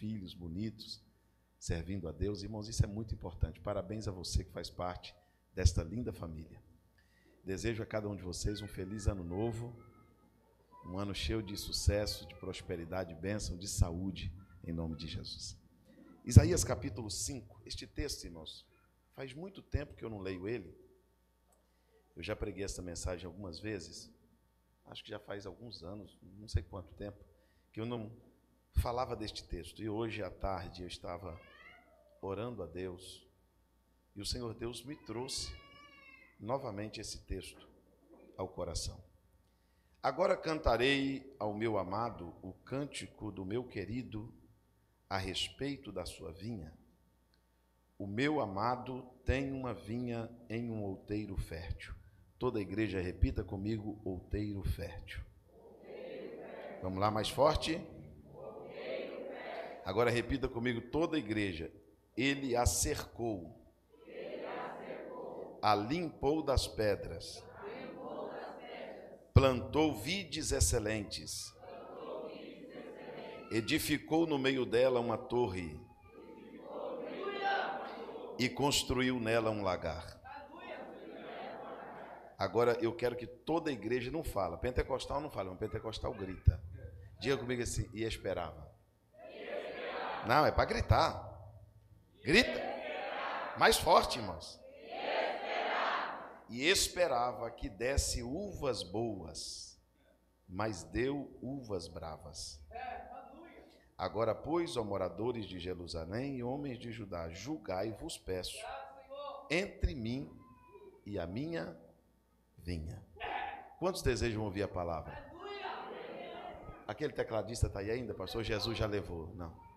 filhos bonitos, servindo a Deus. Irmãos, isso é muito importante. Parabéns a você que faz parte desta linda família. Desejo a cada um de vocês um feliz ano novo, um ano cheio de sucesso, de prosperidade, bênção, de saúde, em nome de Jesus. Isaías capítulo 5, este texto, irmãos, faz muito tempo que eu não leio ele. Eu já preguei essa mensagem algumas vezes, acho que já faz alguns anos, não sei quanto tempo, que eu não falava deste texto. E hoje à tarde eu estava orando a Deus e o Senhor Deus me trouxe novamente esse texto ao coração. Agora cantarei ao meu amado o cântico do meu querido a respeito da sua vinha. O meu amado tem uma vinha em um outeiro fértil. Toda a igreja repita comigo: outeiro fértil. Vamos lá, mais forte. Agora repita comigo toda a igreja. Ele a cercou, a limpou das pedras, plantou vides excelentes, edificou no meio dela uma torre e construiu nela um lagar. Agora eu quero que toda a igreja não fala. Pentecostal não fala, mas pentecostal grita. Diga comigo assim, e esperava. Não, é para gritar. Grita. Mais forte, irmãos. E esperava que desse uvas boas, mas deu uvas bravas. Agora, pois, ó moradores de Jerusalém e homens de Judá, julgai-vos, peço, entre mim e a minha vinha. Quantos desejam ouvir a palavra? Aquele tecladista está aí ainda, pastor? Jesus já levou. Não.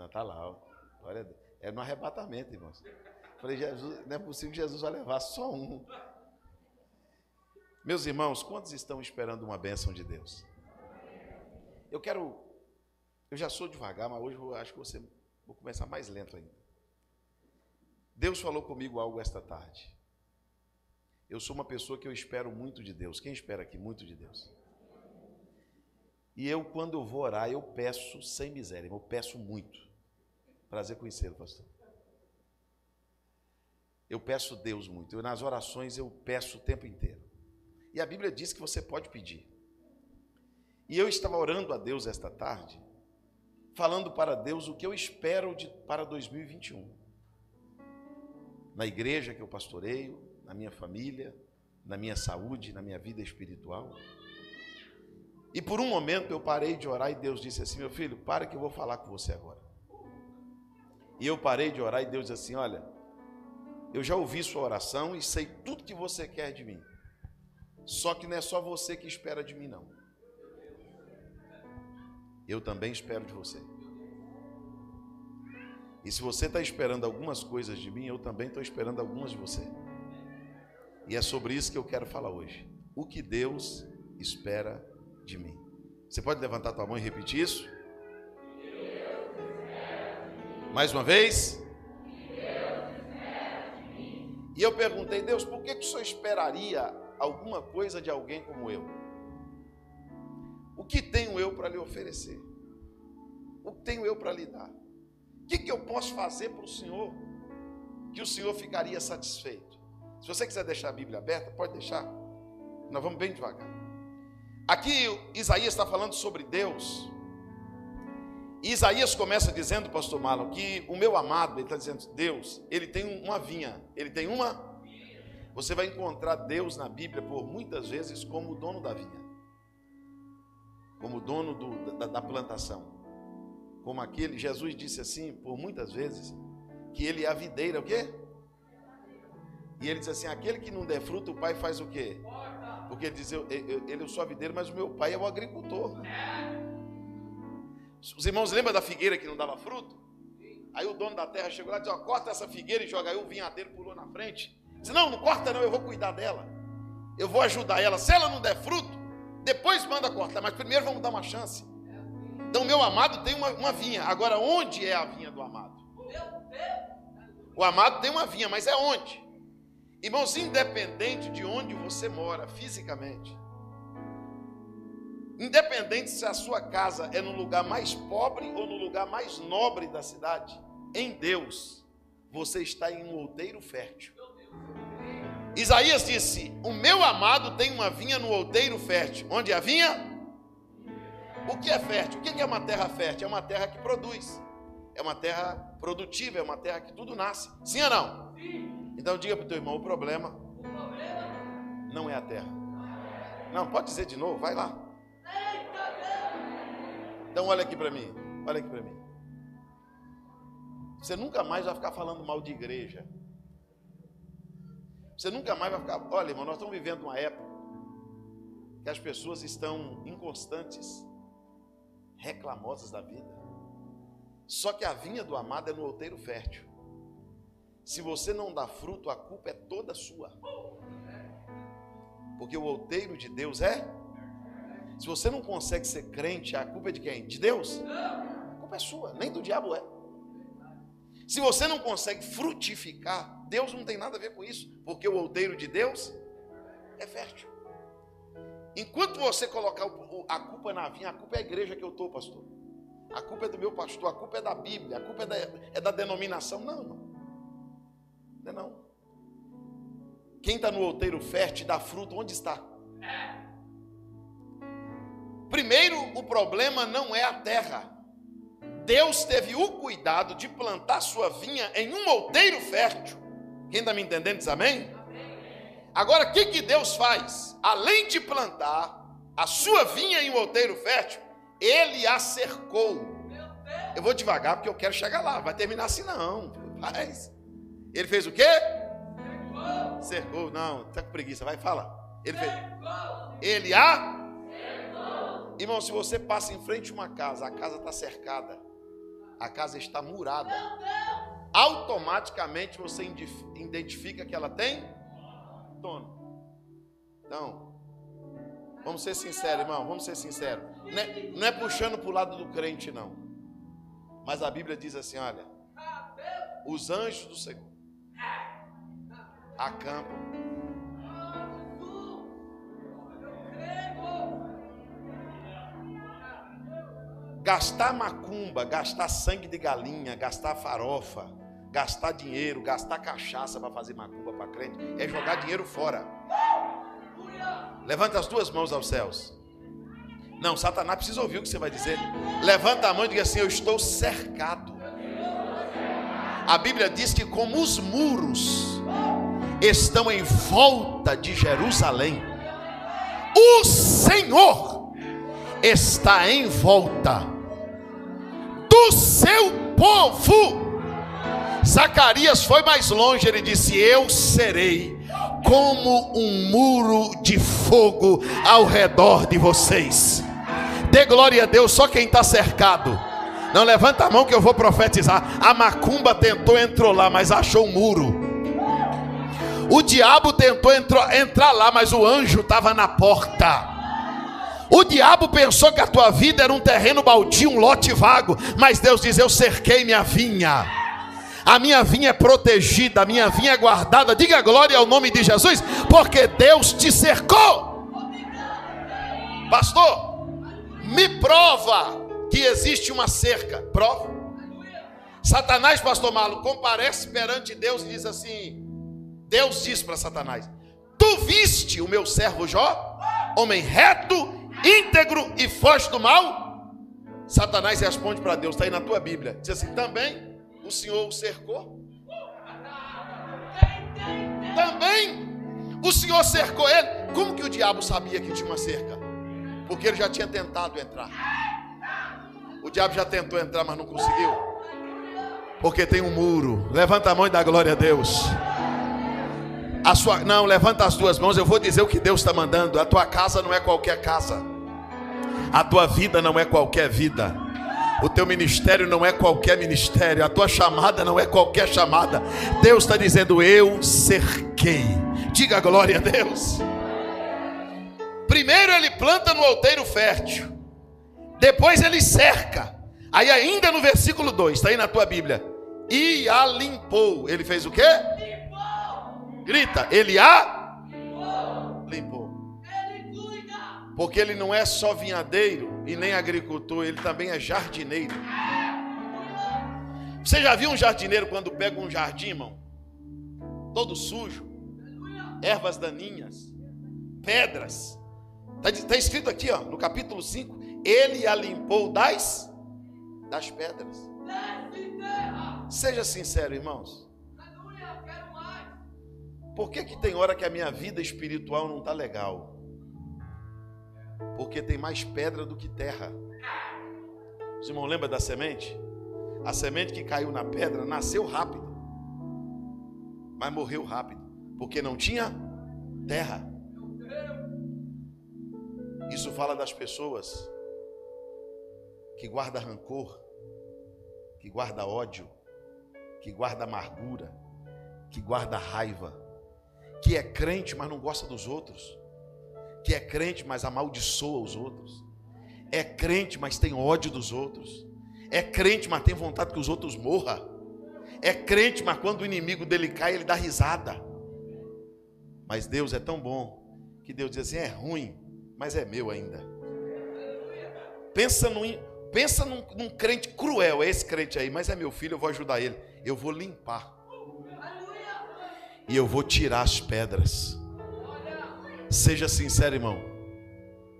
Não, está lá. Ó. Glória a Deus. É no arrebatamento, irmãos. Falei, Jesus, não é possível que Jesus vai levar só um. Meus irmãos, quantos estão esperando uma bênção de Deus? Eu quero. Eu já sou devagar, mas hoje eu acho que você vou começar mais lento ainda. Deus falou comigo algo esta tarde. Eu sou uma pessoa que eu espero muito de Deus. Quem espera aqui muito de Deus? E eu, quando eu vou orar, eu peço sem miséria, eu peço muito. Prazer conhecê-lo, pastor. Eu peço Deus muito. Eu, nas orações eu peço o tempo inteiro. E a Bíblia diz que você pode pedir. E eu estava orando a Deus esta tarde, falando para Deus o que eu espero de, para 2021. Na igreja que eu pastoreio, na minha família, na minha saúde, na minha vida espiritual. E por um momento eu parei de orar e Deus disse assim: Meu filho, para que eu vou falar com você agora. E eu parei de orar e Deus disse assim: Olha, eu já ouvi sua oração e sei tudo que você quer de mim. Só que não é só você que espera de mim, não. Eu também espero de você. E se você está esperando algumas coisas de mim, eu também estou esperando algumas de você. E é sobre isso que eu quero falar hoje. O que Deus espera de mim. Você pode levantar tua mão e repetir isso? Mais uma vez? E eu perguntei, Deus, por que, que o Senhor esperaria alguma coisa de alguém como eu? O que tenho eu para lhe oferecer? O que tenho eu para lhe dar? O que, que eu posso fazer para o Senhor que o Senhor ficaria satisfeito? Se você quiser deixar a Bíblia aberta, pode deixar. Nós vamos bem devagar. Aqui Isaías está falando sobre Deus. E Isaías começa dizendo, pastor Marlon, que o meu amado, ele está dizendo, Deus, ele tem uma vinha, ele tem uma. Você vai encontrar Deus na Bíblia por muitas vezes como o dono da vinha, como o dono do, da, da plantação. Como aquele, Jesus disse assim, por muitas vezes, que ele é a videira, o quê? E ele diz assim: aquele que não der fruto, o pai faz o quê? Porque ele diz: eu, eu, ele é o sua videira, mas o meu pai é o agricultor. Os irmãos lembram da figueira que não dava fruto? Aí o dono da terra chegou lá e disse: ó, corta essa figueira e joga. Aí o vinhadeiro pulou na frente. Disse: não, não corta não, eu vou cuidar dela. Eu vou ajudar ela. Se ela não der fruto, depois manda cortar, mas primeiro vamos dar uma chance. Então, meu amado tem uma, uma vinha. Agora, onde é a vinha do amado? O amado tem uma vinha, mas é onde? Irmãos, independente de onde você mora fisicamente, Independente se a sua casa é no lugar mais pobre ou no lugar mais nobre da cidade, em Deus, você está em um outeiro fértil. Isaías disse: O meu amado tem uma vinha no outeiro fértil. Onde a vinha? O que é fértil? O que é uma terra fértil? É uma terra que produz. É uma terra produtiva, é uma terra que tudo nasce. Sim ou não? Sim. Então diga para o teu irmão: o problema, o problema não é a terra. Não, pode dizer de novo, vai lá. Então olha aqui para mim, olha aqui para mim. Você nunca mais vai ficar falando mal de igreja. Você nunca mais vai ficar. Olha, irmão, nós estamos vivendo uma época que as pessoas estão inconstantes, reclamosas da vida. Só que a vinha do amado é no outeiro fértil. Se você não dá fruto, a culpa é toda sua. Porque o outeiro de Deus é. Se você não consegue ser crente, a culpa é de quem? De Deus? A culpa é sua, nem do diabo é. Se você não consegue frutificar, Deus não tem nada a ver com isso, porque o outeiro de Deus é fértil. Enquanto você colocar a culpa na vinha, a culpa é a igreja que eu estou, pastor. A culpa é do meu pastor, a culpa é da Bíblia, a culpa é da, é da denominação. Não, não. Não é não. Quem está no outeiro fértil dá fruto, onde está? Primeiro, o problema não é a terra. Deus teve o cuidado de plantar sua vinha em um outeiro fértil. Quem está me entendendo diz amém? Agora, o que, que Deus faz? Além de plantar a sua vinha em um outeiro fértil, Ele a cercou. Eu vou devagar porque eu quero chegar lá. Vai terminar assim, não. Mas ele fez o quê? Cercou. Cercou. Não, está com preguiça. Vai, fala. Ele fez. Ele a. Irmão, se você passa em frente a uma casa, a casa está cercada, a casa está murada automaticamente você identifica que ela tem dono. Então, vamos ser sinceros, irmão, vamos ser sinceros. Não é, não é puxando para o lado do crente, não. Mas a Bíblia diz assim: olha, os anjos do Senhor acampam gastar macumba, gastar sangue de galinha, gastar farofa, gastar dinheiro, gastar cachaça para fazer macumba para crente, é jogar dinheiro fora. Levanta as duas mãos aos céus. Não, Satanás precisa ouvir o que você vai dizer. Levanta a mão e diga assim: Eu estou cercado. A Bíblia diz que, como os muros estão em volta de Jerusalém, o Senhor está em volta do seu povo. Zacarias foi mais longe, ele disse: Eu serei como um muro de fogo ao redor de vocês. Dê glória a Deus, só quem está cercado. Não levanta a mão que eu vou profetizar. A macumba tentou entrou lá, mas achou um muro. O diabo tentou entrar lá, mas o anjo estava na porta. O diabo pensou que a tua vida era um terreno baldio, um lote vago, mas Deus diz: Eu cerquei minha vinha. A minha vinha é protegida, a minha vinha é guardada. Diga glória ao nome de Jesus, porque Deus te cercou. Pastor, me prova que existe uma cerca. Prova. Satanás, pastor Malo, comparece perante Deus e diz assim: Deus diz para Satanás: Tu viste o meu servo Jó, homem reto íntegro e foge do mal? Satanás responde para Deus, está aí na tua Bíblia. Diz assim: também o Senhor o cercou. Também o Senhor cercou ele. Como que o diabo sabia que tinha uma cerca? Porque ele já tinha tentado entrar. O diabo já tentou entrar, mas não conseguiu. Porque tem um muro. Levanta a mão e dá glória a Deus. A sua, não, levanta as duas mãos. Eu vou dizer o que Deus está mandando. A tua casa não é qualquer casa. A tua vida não é qualquer vida. O teu ministério não é qualquer ministério. A tua chamada não é qualquer chamada. Deus está dizendo: Eu cerquei. Diga glória a Deus. Primeiro ele planta no outeiro fértil. Depois ele cerca. Aí ainda no versículo 2, está aí na tua Bíblia. E a limpou. Ele fez o quê? Grita, ele a Porque ele não é só vinhadeiro e nem agricultor, ele também é jardineiro. Você já viu um jardineiro quando pega um jardim, irmão? Todo sujo, ervas daninhas, pedras. Está tá escrito aqui, ó, no capítulo 5: Ele a limpou das, das pedras. Seja sincero, irmãos. Por que, que tem hora que a minha vida espiritual não está legal? Porque tem mais pedra do que terra. Os irmãos lembram da semente? A semente que caiu na pedra nasceu rápido, mas morreu rápido, porque não tinha terra. Isso fala das pessoas que guarda rancor, que guarda ódio, que guarda amargura, que guarda raiva, que é crente, mas não gosta dos outros, que é crente, mas amaldiçoa os outros, é crente, mas tem ódio dos outros, é crente, mas tem vontade que os outros morram, é crente, mas quando o inimigo dele cai, ele dá risada. Mas Deus é tão bom que Deus diz assim: é ruim, mas é meu ainda. Pensa num, pensa num, num crente cruel, é esse crente aí, mas é meu filho, eu vou ajudar ele. Eu vou limpar e eu vou tirar as pedras. Seja sincero, irmão.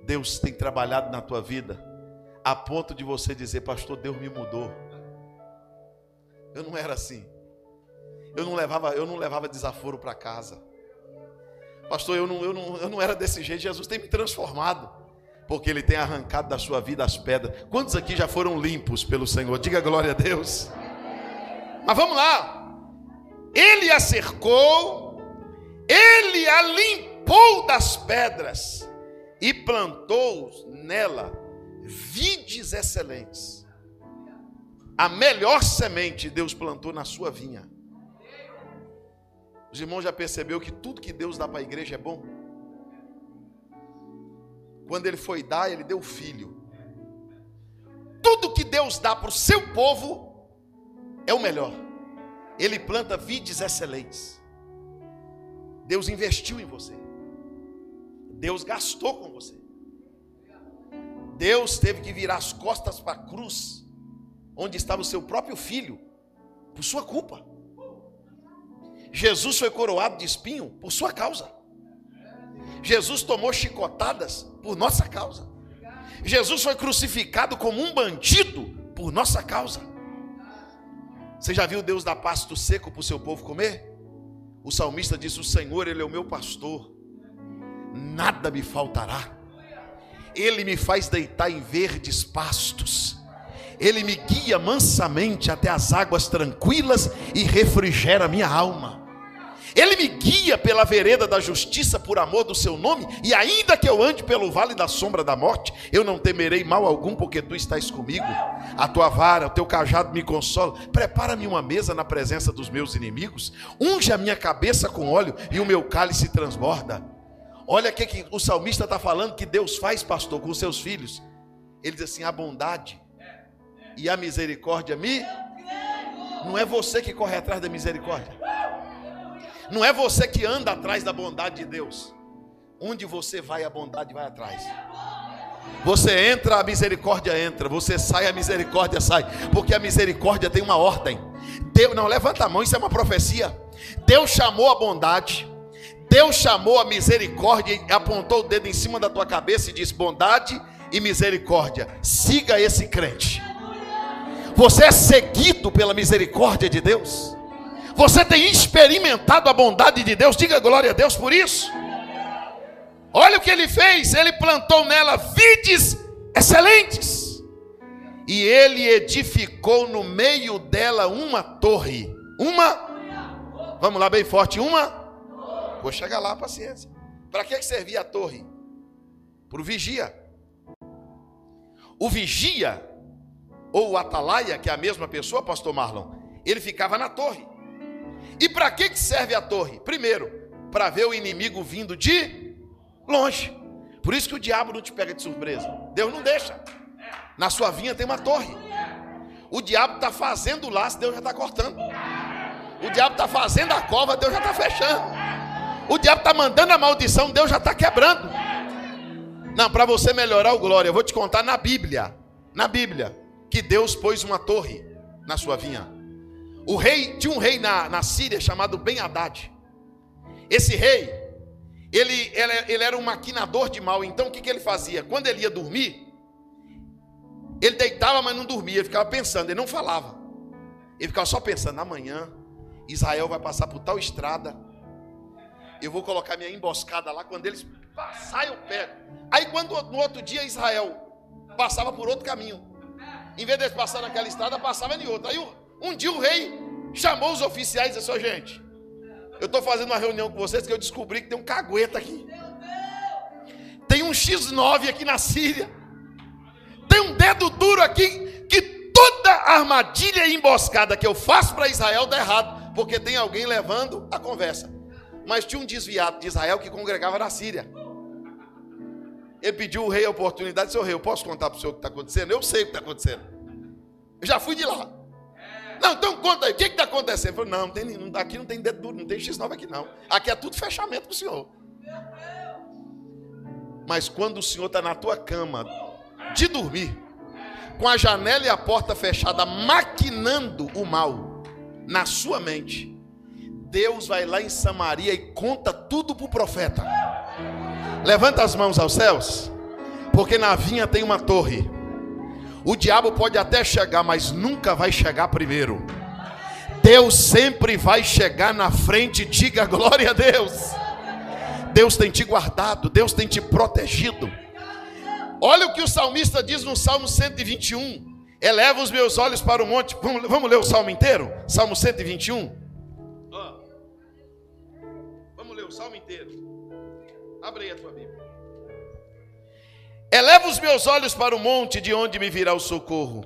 Deus tem trabalhado na tua vida a ponto de você dizer, pastor, Deus me mudou. Eu não era assim. Eu não levava, eu não levava desaforo para casa. Pastor, eu não, eu, não, eu não era desse jeito. Jesus tem me transformado. Porque Ele tem arrancado da sua vida as pedras. Quantos aqui já foram limpos pelo Senhor? Diga glória a Deus. Mas vamos lá ele a cercou, ele a limpou das pedras e plantou nela vides excelentes. A melhor semente Deus plantou na sua vinha. Os irmãos já percebeu que tudo que Deus dá para a igreja é bom? Quando ele foi dar, ele deu o filho. Tudo que Deus dá para o seu povo é o melhor. Ele planta vides excelentes. Deus investiu em você. Deus gastou com você. Deus teve que virar as costas para a cruz, onde estava o seu próprio filho, por sua culpa. Jesus foi coroado de espinho por sua causa. Jesus tomou chicotadas por nossa causa. Jesus foi crucificado como um bandido por nossa causa. Você já viu Deus dar pasto seco para o seu povo comer? O salmista disse: O Senhor, Ele é o meu pastor, nada me faltará. Ele me faz deitar em verdes pastos. Ele me guia mansamente até as águas tranquilas e refrigera minha alma. Ele me guia pela vereda da justiça por amor do seu nome, e ainda que eu ande pelo vale da sombra da morte, eu não temerei mal algum, porque tu estás comigo. A tua vara, o teu cajado me consola. Prepara-me uma mesa na presença dos meus inimigos, unge a minha cabeça com óleo e o meu cálice transborda. Olha o que, que o salmista está falando que Deus faz, pastor, com os seus filhos. Ele diz assim: a bondade e a misericórdia me. Não é você que corre atrás da misericórdia. Não é você que anda atrás da bondade de Deus. Onde você vai, a bondade vai atrás. Você entra, a misericórdia entra. Você sai, a misericórdia sai. Porque a misericórdia tem uma ordem. Deus, não, levanta a mão, isso é uma profecia. Deus chamou a bondade. Deus chamou a misericórdia apontou o dedo em cima da tua cabeça e disse: bondade e misericórdia. Siga esse crente. Você é seguido pela misericórdia de Deus. Você tem experimentado a bondade de Deus, diga glória a Deus por isso. Olha o que ele fez: ele plantou nela vides excelentes, e ele edificou no meio dela uma torre. Uma, vamos lá, bem forte: uma. Vou chegar lá, paciência. Para que servia a torre? Para o vigia. O vigia, ou o atalaia, que é a mesma pessoa, pastor Marlon, ele ficava na torre. E para que serve a torre? Primeiro, para ver o inimigo vindo de longe. Por isso que o diabo não te pega de surpresa. Deus não deixa. Na sua vinha tem uma torre. O diabo está fazendo o laço, Deus já está cortando. O diabo está fazendo a cova, Deus já está fechando. O diabo está mandando a maldição, Deus já está quebrando. Não, para você melhorar o glória, eu vou te contar na Bíblia. Na Bíblia, que Deus pôs uma torre na sua vinha. O rei, tinha um rei na, na Síria chamado Ben Haddad. Esse rei, ele, ele, ele, era um maquinador de mal. Então o que, que ele fazia? Quando ele ia dormir, ele deitava, mas não dormia. Ele ficava pensando, ele não falava. Ele ficava só pensando: amanhã Israel vai passar por tal estrada. Eu vou colocar minha emboscada lá. Quando eles passarem, eu pego. Aí quando no outro dia Israel passava por outro caminho. Em vez de passar naquela estrada, passava em outra. Aí um dia o rei chamou os oficiais e disse: assim, gente, eu estou fazendo uma reunião com vocês que eu descobri que tem um cagueta aqui. Tem um X9 aqui na Síria. Tem um dedo duro aqui que toda armadilha e emboscada que eu faço para Israel dá errado, porque tem alguém levando a conversa. Mas tinha um desviado de Israel que congregava na Síria. Ele pediu o rei a oportunidade, seu rei, eu posso contar para o senhor o que está acontecendo? Eu sei o que está acontecendo. Eu já fui de lá. Não, então conta aí, o que está acontecendo? Falei, não, não tem, não, aqui não tem dedo duro, não tem X9 aqui não. Aqui é tudo fechamento com o senhor. Mas quando o senhor está na tua cama, de dormir, com a janela e a porta fechada, maquinando o mal na sua mente, Deus vai lá em Samaria e conta tudo para o profeta. Levanta as mãos aos céus, porque na vinha tem uma torre. O diabo pode até chegar, mas nunca vai chegar primeiro. Deus sempre vai chegar na frente, diga glória a Deus. Deus tem te guardado, Deus tem te protegido. Olha o que o salmista diz no Salmo 121. Eleva os meus olhos para o monte. Vamos, vamos ler o salmo inteiro? Salmo 121. Inteiro. Abre aí a tua Bíblia. Eleva os meus olhos para o monte, de onde me virá o socorro.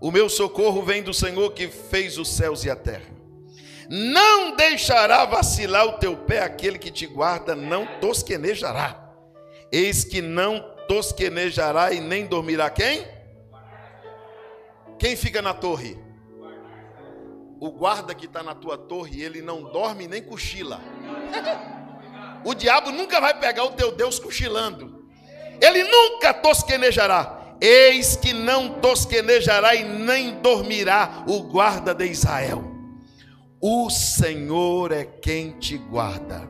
O meu socorro vem do Senhor que fez os céus e a terra. Não deixará vacilar o teu pé aquele que te guarda, não tosquenejará. Eis que não tosquenejará e nem dormirá quem? Quem fica na torre? O guarda que está na tua torre, ele não dorme nem cochila. O diabo nunca vai pegar o teu Deus cochilando ele nunca tosquenejará. Eis que não tosquenejará e nem dormirá o guarda de Israel. O Senhor é quem te guarda.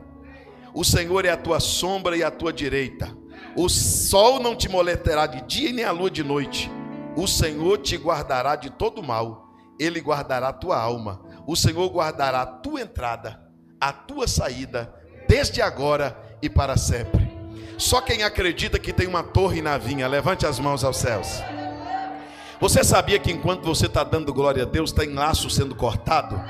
O Senhor é a tua sombra e a tua direita. O sol não te molestará de dia nem a lua de noite. O Senhor te guardará de todo mal. Ele guardará a tua alma. O Senhor guardará a tua entrada, a tua saída, desde agora e para sempre. Só quem acredita que tem uma torre na vinha, levante as mãos aos céus. Você sabia que enquanto você está dando glória a Deus, tem laço sendo cortado?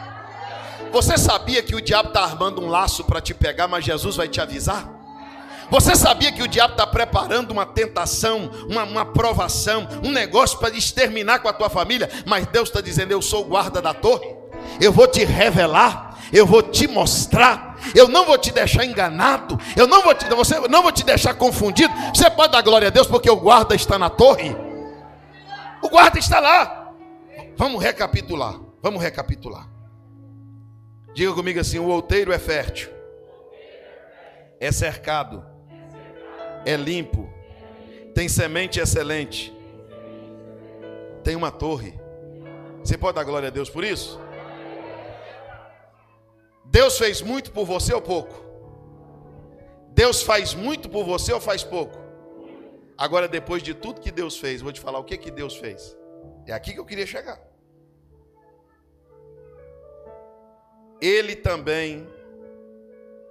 Você sabia que o diabo está armando um laço para te pegar, mas Jesus vai te avisar? Você sabia que o diabo está preparando uma tentação, uma, uma provação, um negócio para exterminar com a tua família, mas Deus está dizendo: Eu sou o guarda da torre, eu vou te revelar, eu vou te mostrar eu não vou te deixar enganado, eu não vou te, você, não vou te deixar confundido. Você pode dar glória a Deus porque o guarda está na torre. O guarda está lá. Vamos recapitular. Vamos recapitular. Diga comigo assim: o outeiro é fértil, é cercado, é limpo, tem semente excelente, tem uma torre. Você pode dar glória a Deus por isso? Deus fez muito por você ou pouco? Deus faz muito por você ou faz pouco? Agora, depois de tudo que Deus fez, vou te falar o que, que Deus fez. É aqui que eu queria chegar. Ele também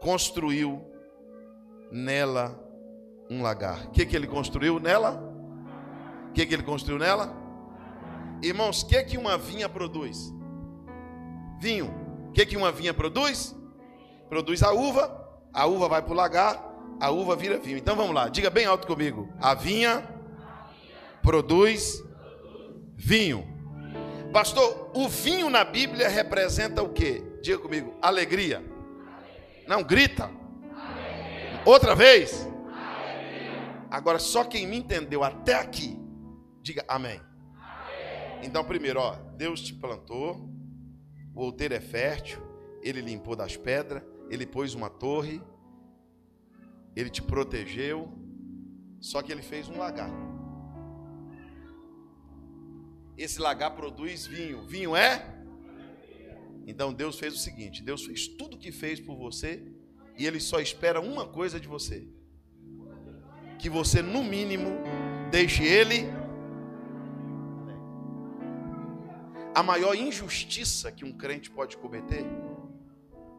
construiu nela um lagar. O que, que ele construiu nela? O que, que ele construiu nela? Irmãos, o que, que uma vinha produz? Vinho que, que uma vinha produz? Produz a uva, a uva vai para o lagar, a uva vira vinho. Então vamos lá, diga bem alto comigo. A vinha produz vinho. Pastor, o vinho na Bíblia representa o que? Diga comigo, alegria. Não, grita. Outra vez. Agora, só quem me entendeu até aqui, diga amém. Então, primeiro, ó, Deus te plantou, o outeiro é fértil, ele limpou das pedras, ele pôs uma torre, ele te protegeu. Só que ele fez um lagar. Esse lagar produz vinho. Vinho é? Então Deus fez o seguinte: Deus fez tudo o que fez por você e Ele só espera uma coisa de você: que você, no mínimo, deixe Ele. A maior injustiça que um crente pode cometer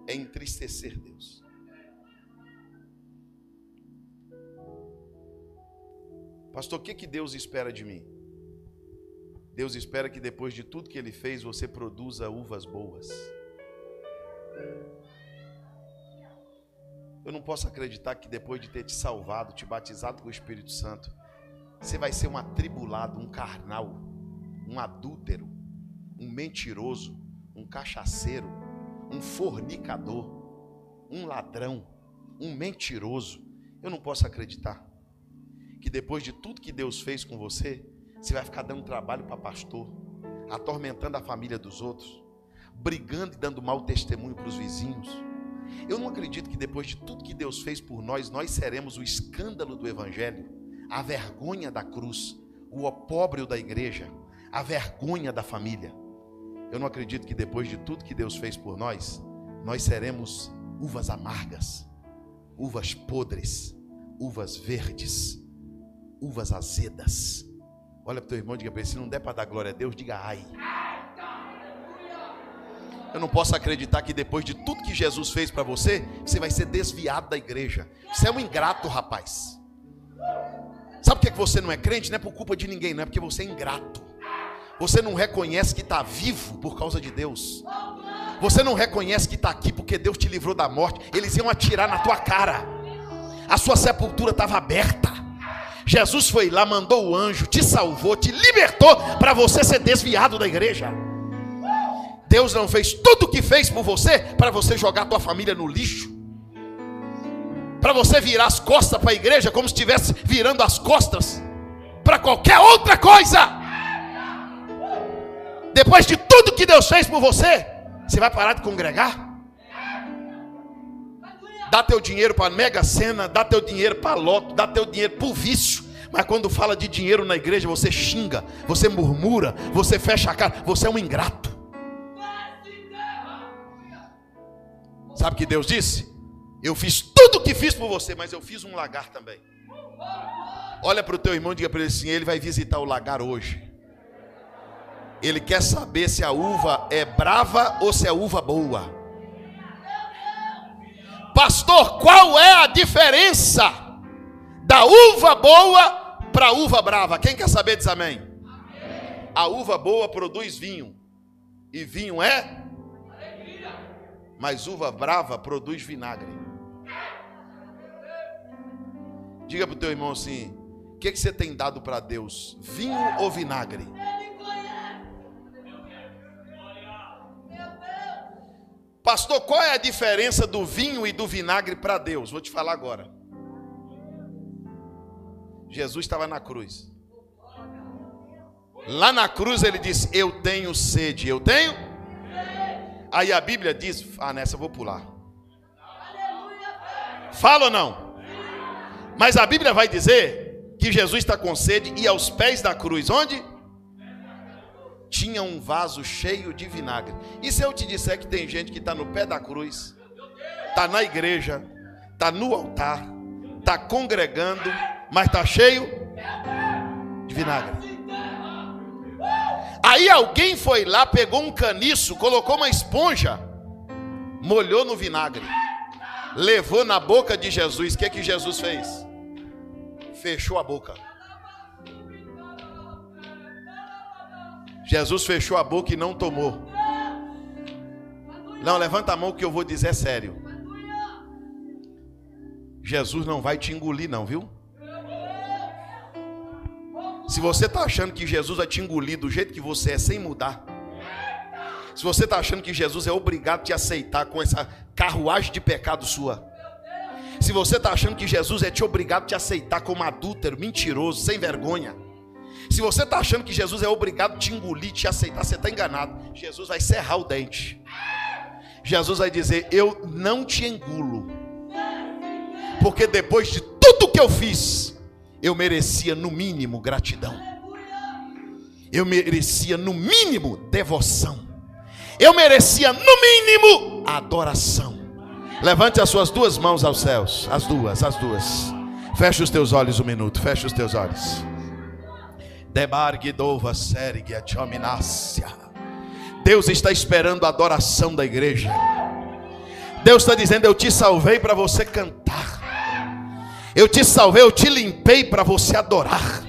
é entristecer Deus. Pastor, o que, que Deus espera de mim? Deus espera que depois de tudo que Ele fez, você produza uvas boas. Eu não posso acreditar que depois de ter te salvado, te batizado com o Espírito Santo, você vai ser um atribulado, um carnal, um adúltero, um mentiroso, um cachaceiro, um fornicador, um ladrão, um mentiroso. Eu não posso acreditar que depois de tudo que Deus fez com você, você vai ficar dando trabalho para pastor, atormentando a família dos outros, brigando e dando mau testemunho para os vizinhos. Eu não acredito que depois de tudo que Deus fez por nós, nós seremos o escândalo do Evangelho, a vergonha da cruz, o opróbrio da igreja, a vergonha da família. Eu não acredito que depois de tudo que Deus fez por nós, nós seremos uvas amargas, uvas podres, uvas verdes, uvas azedas. Olha para o teu irmão e diga para ele: se não der para dar glória a Deus, diga ai. Eu não posso acreditar que depois de tudo que Jesus fez para você, você vai ser desviado da igreja. Você é um ingrato, rapaz. Sabe por que você não é crente? Não é por culpa de ninguém, não é porque você é ingrato. Você não reconhece que está vivo por causa de Deus. Você não reconhece que está aqui porque Deus te livrou da morte. Eles iam atirar na tua cara. A sua sepultura estava aberta. Jesus foi lá, mandou o anjo, te salvou, te libertou para você ser desviado da igreja. Deus não fez tudo o que fez por você para você jogar tua família no lixo. Para você virar as costas para a igreja como se estivesse virando as costas para qualquer outra coisa. Depois de tudo que Deus fez por você, você vai parar de congregar? Dá teu dinheiro para mega cena, dá teu dinheiro para loto, dá teu dinheiro para o vício. Mas quando fala de dinheiro na igreja, você xinga, você murmura, você fecha a cara, você é um ingrato. Sabe o que Deus disse? Eu fiz tudo o que fiz por você, mas eu fiz um lagar também. Olha para o teu irmão e diga para ele assim: ele vai visitar o lagar hoje. Ele quer saber se a uva é brava ou se é uva boa. Pastor, qual é a diferença da uva boa para a uva brava? Quem quer saber diz amém. A uva boa produz vinho, e vinho é mas uva brava produz vinagre. Diga para o teu irmão assim: o que, que você tem dado para Deus? Vinho ou vinagre? Pastor, qual é a diferença do vinho e do vinagre para Deus? Vou te falar agora. Jesus estava na cruz. Lá na cruz ele disse: Eu tenho sede. Eu tenho? Aí a Bíblia diz, ah, nessa eu vou pular. Fala ou não? Mas a Bíblia vai dizer que Jesus está com sede e aos pés da cruz, onde? Tinha um vaso cheio de vinagre. E se eu te disser que tem gente que está no pé da cruz, está na igreja, está no altar, está congregando, mas está cheio de vinagre. Aí alguém foi lá, pegou um caniço, colocou uma esponja, molhou no vinagre, levou na boca de Jesus. O que, que Jesus fez? Fechou a boca. Jesus fechou a boca e não tomou. Não, levanta a mão que eu vou dizer sério. Jesus não vai te engolir, não, viu? Se você está achando que Jesus vai te engolir do jeito que você é, sem mudar. Se você está achando que Jesus é obrigado a te aceitar com essa carruagem de pecado sua. Se você está achando que Jesus é te obrigado a te aceitar como adúltero, mentiroso, sem vergonha. Se você está achando que Jesus é obrigado a te engolir, te aceitar, você está enganado. Jesus vai serrar o dente. Jesus vai dizer: Eu não te engulo. Porque depois de tudo que eu fiz, eu merecia no mínimo gratidão. Eu merecia no mínimo devoção. Eu merecia no mínimo adoração. Levante as suas duas mãos aos céus, as duas, as duas. Feche os teus olhos um minuto, feche os teus olhos. Deus está esperando a adoração da igreja. Deus está dizendo: Eu te salvei para você cantar. Eu te salvei, eu te limpei para você adorar.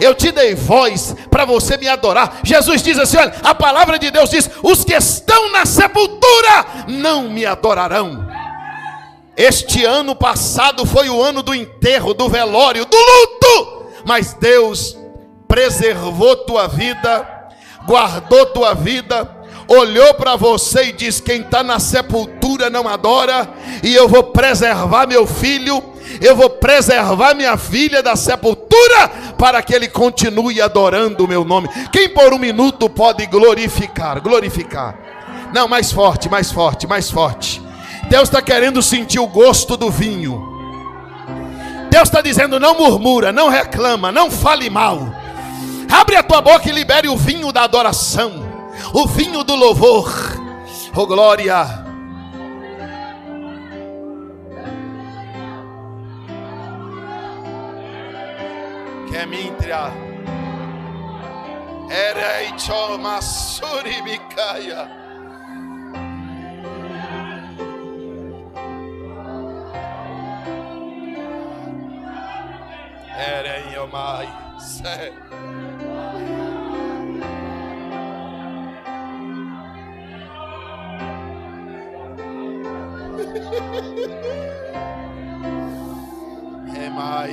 Eu te dei voz para você me adorar. Jesus diz assim: olha, a palavra de Deus diz: os que estão na sepultura não me adorarão. Este ano passado foi o ano do enterro, do velório, do luto, mas Deus preservou tua vida, guardou tua vida, olhou para você e diz: Quem está na sepultura não adora, e eu vou preservar meu filho, eu vou preservar minha filha da sepultura, para que ele continue adorando o meu nome. Quem por um minuto pode glorificar? Glorificar. Não, mais forte, mais forte, mais forte. Deus está querendo sentir o gosto do vinho. Deus está dizendo: não murmura, não reclama, não fale mal. Abre a tua boca e libere o vinho da adoração, o vinho do louvor. Oh glória. Kemintria. Erei choma suribikaya. Erei omai. Remai.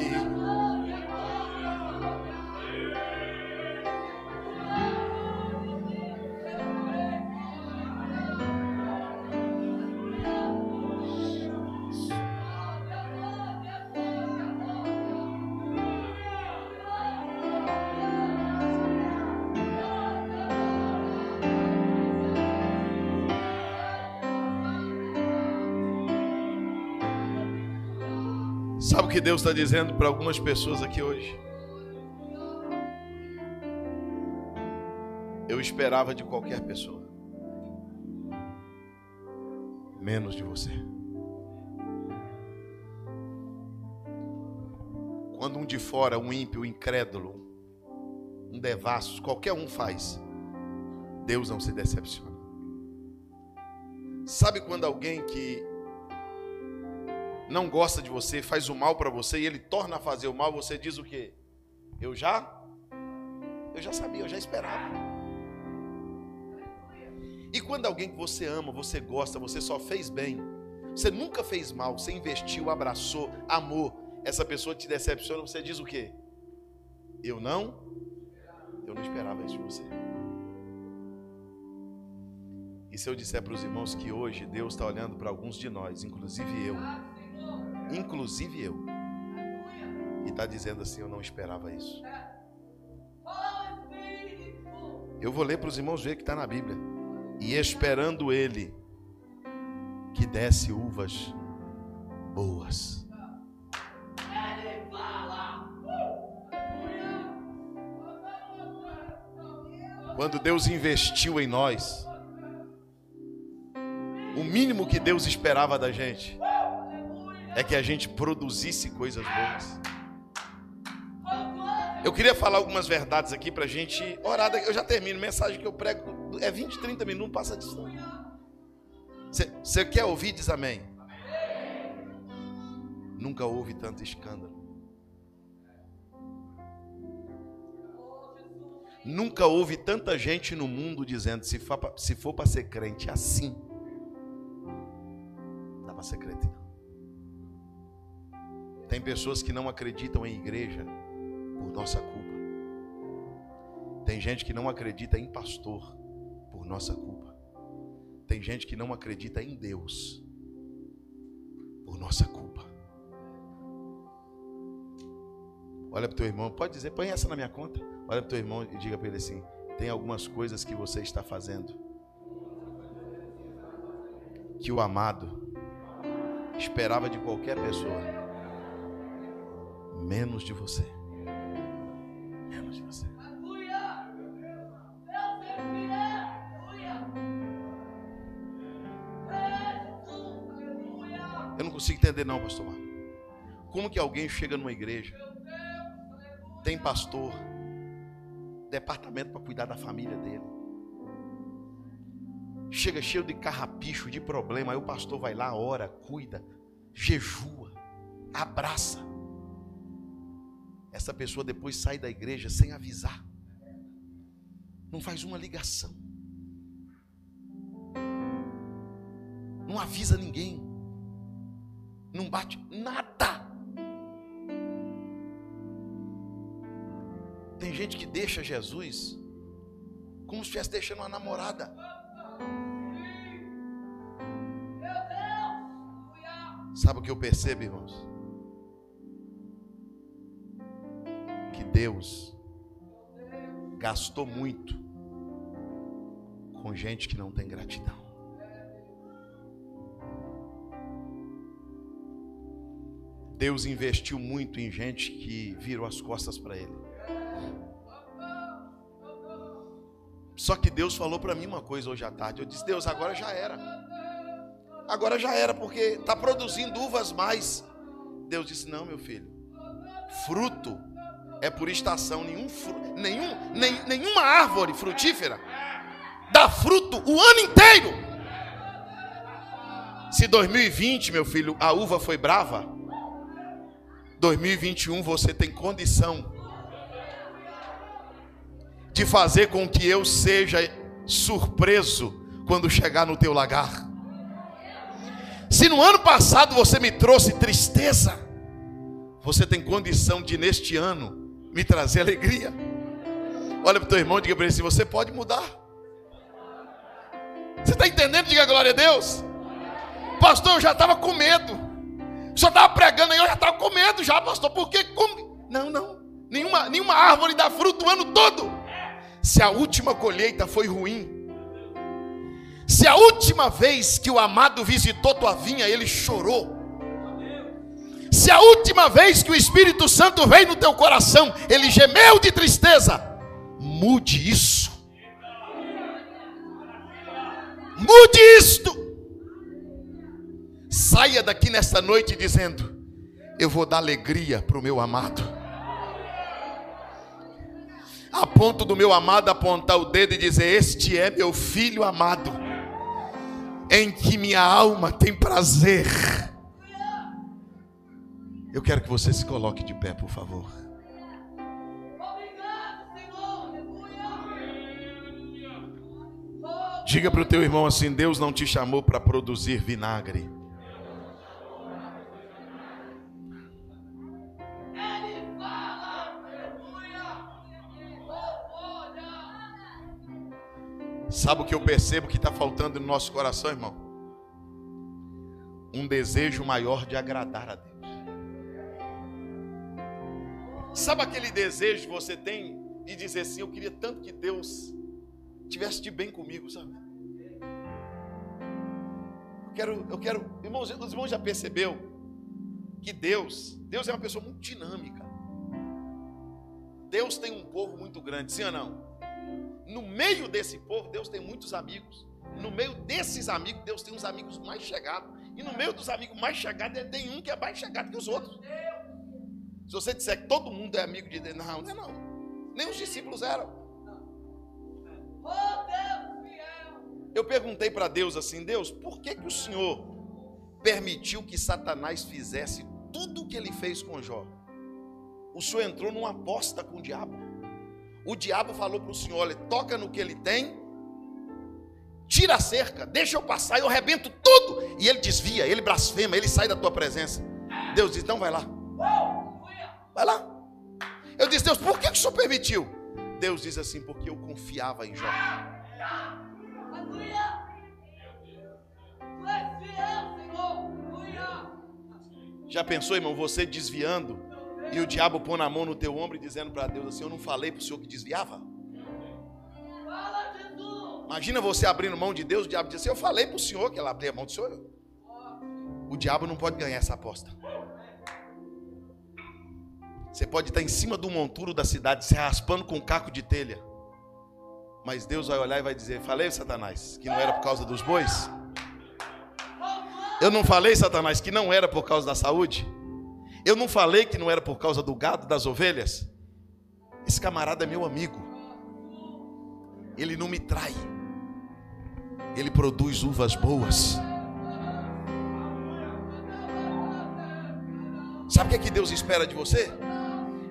Sabe o que Deus está dizendo para algumas pessoas aqui hoje? Eu esperava de qualquer pessoa, menos de você. Quando um de fora, um ímpio, um incrédulo, um devasso, qualquer um faz, Deus não se decepciona. Sabe quando alguém que não gosta de você, faz o mal para você e ele torna a fazer o mal, você diz o quê? Eu já eu já sabia, eu já esperava. E quando alguém que você ama, você gosta, você só fez bem, você nunca fez mal, você investiu, abraçou, amou, essa pessoa te decepciona, você diz o quê? Eu não, eu não esperava isso de você. E se eu disser para os irmãos que hoje Deus está olhando para alguns de nós, inclusive eu, inclusive eu. E está dizendo assim: Eu não esperava isso. Eu vou ler para os irmãos ver que está na Bíblia. E esperando ele que desse uvas boas. Quando Deus investiu em nós, o mínimo que Deus esperava da gente é que a gente produzisse coisas boas. Eu queria falar algumas verdades aqui para a gente orar. Eu já termino. Mensagem que eu prego é 20, 30 minutos, passa disso. Você quer ouvir? Diz amém. Nunca houve tanto escândalo. Nunca houve tanta gente no mundo dizendo: se for, para ser crente assim, dá para ser crente não. Tem pessoas que não acreditam em igreja por nossa culpa. Tem gente que não acredita em pastor por nossa culpa. Tem gente que não acredita em Deus por nossa culpa. Olha para o teu irmão, pode dizer, põe essa na minha conta. Olha para o teu irmão e diga para ele assim: tem algumas coisas que você está fazendo que o amado esperava de qualquer pessoa menos de você. Menos de você. Eu não consigo entender não, pastor Marco. Como que alguém chega numa igreja, tem pastor, departamento para cuidar da família dele, chega cheio de carrapicho, de problema, aí o pastor vai lá, ora, cuida, jejua, abraça. Essa pessoa depois sai da igreja sem avisar, não faz uma ligação, não avisa ninguém, não bate nada. Tem gente que deixa Jesus como se estivesse deixando uma namorada. Sabe o que eu percebo, irmãos? Deus gastou muito com gente que não tem gratidão. Deus investiu muito em gente que virou as costas para Ele. Só que Deus falou para mim uma coisa hoje à tarde. Eu disse: Deus, agora já era. Agora já era, porque está produzindo uvas mais. Deus disse: Não, meu filho. Fruto é por estação. Nenhum, nenhum, nem, nenhuma árvore frutífera dá fruto o ano inteiro. Se 2020, meu filho, a uva foi brava, 2021 você tem condição de fazer com que eu seja surpreso quando chegar no teu lagar. Se no ano passado você me trouxe tristeza, você tem condição de neste ano me trazer alegria. Olha para o teu irmão e diga para ele assim: você pode mudar. Você está entendendo? Diga glória a Deus. Pastor, eu já estava com medo. Só estava pregando aí, eu já estava com medo já, pastor. Porque como? Não, não. Nenhuma, nenhuma árvore dá fruto o ano todo se a última colheita foi ruim, se a última vez que o amado visitou tua vinha, ele chorou. Se a última vez que o Espírito Santo veio no teu coração, ele gemeu de tristeza, mude isso. Mude isto. Saia daqui nesta noite dizendo: Eu vou dar alegria para o meu amado a ponto do meu amado apontar o dedo e dizer: Este é meu filho amado, em que minha alma tem prazer. Eu quero que você se coloque de pé, por favor. Diga para o teu irmão assim: Deus não te chamou para produzir vinagre. Sabe o que eu percebo que está faltando no nosso coração, irmão? Um desejo maior de agradar a Deus. Sabe aquele desejo que você tem de dizer assim: Eu queria tanto que Deus tivesse de bem comigo, sabe? Eu quero, eu quero, irmãos, os irmãos já percebeu que Deus, Deus é uma pessoa muito dinâmica. Deus tem um povo muito grande, sim ou não? no meio desse povo, Deus tem muitos amigos. No meio desses amigos, Deus tem uns amigos mais chegados. E no meio dos amigos mais chegados, tem um que é mais chegado que os outros. Se você disser que todo mundo é amigo de Deus, não, não é não. Nem os discípulos eram. Eu perguntei para Deus assim: Deus, por que, que o Senhor permitiu que Satanás fizesse tudo o que ele fez com Jó? O Senhor entrou numa aposta com o diabo. O diabo falou para o Senhor: olha, toca no que ele tem, tira a cerca, deixa eu passar, eu arrebento tudo. E ele desvia, ele blasfema, ele sai da tua presença. Deus diz: então vai lá. Vai lá. Eu disse: Deus, por que o Senhor permitiu? Deus diz assim: porque eu confiava em Jó. Já pensou, irmão, você desviando e o diabo põe a mão no teu ombro e dizendo para Deus assim: Eu não falei para o Senhor que desviava? Imagina você abrindo mão de Deus, o diabo diz assim: Eu falei para o Senhor que ela abria a mão do Senhor. O diabo não pode ganhar essa aposta. Você pode estar em cima do monturo da cidade, se raspando com um caco de telha. Mas Deus vai olhar e vai dizer: Falei, Satanás, que não era por causa dos bois? Eu não falei, Satanás, que não era por causa da saúde? Eu não falei que não era por causa do gado, das ovelhas? Esse camarada é meu amigo. Ele não me trai. Ele produz uvas boas. Sabe o que, é que Deus espera de você?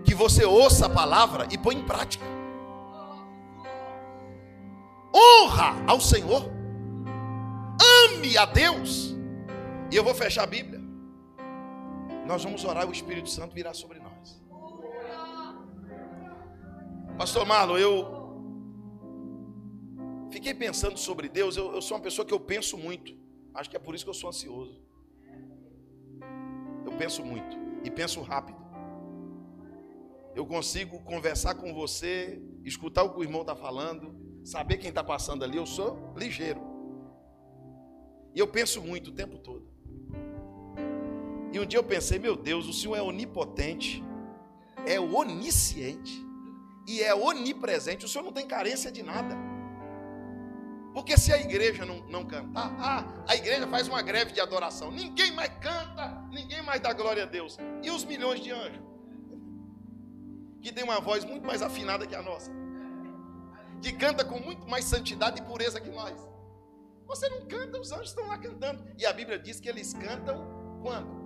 Que você ouça a palavra e põe em prática. Honra ao Senhor. Ame a Deus. E eu vou fechar a Bíblia. Nós vamos orar e o Espírito Santo virá sobre nós. Pastor Marlon, eu fiquei pensando sobre Deus. Eu, eu sou uma pessoa que eu penso muito. Acho que é por isso que eu sou ansioso. Eu penso muito e penso rápido. Eu consigo conversar com você, escutar o que o irmão está falando, saber quem está passando ali. Eu sou ligeiro. E eu penso muito o tempo todo. E um dia eu pensei, meu Deus, o Senhor é onipotente, é onisciente e é onipresente. O Senhor não tem carência de nada. Porque se a igreja não, não cantar, ah, a igreja faz uma greve de adoração. Ninguém mais canta, ninguém mais dá glória a Deus. E os milhões de anjos? Que tem uma voz muito mais afinada que a nossa. Que canta com muito mais santidade e pureza que nós. Você não canta, os anjos estão lá cantando. E a Bíblia diz que eles cantam quando?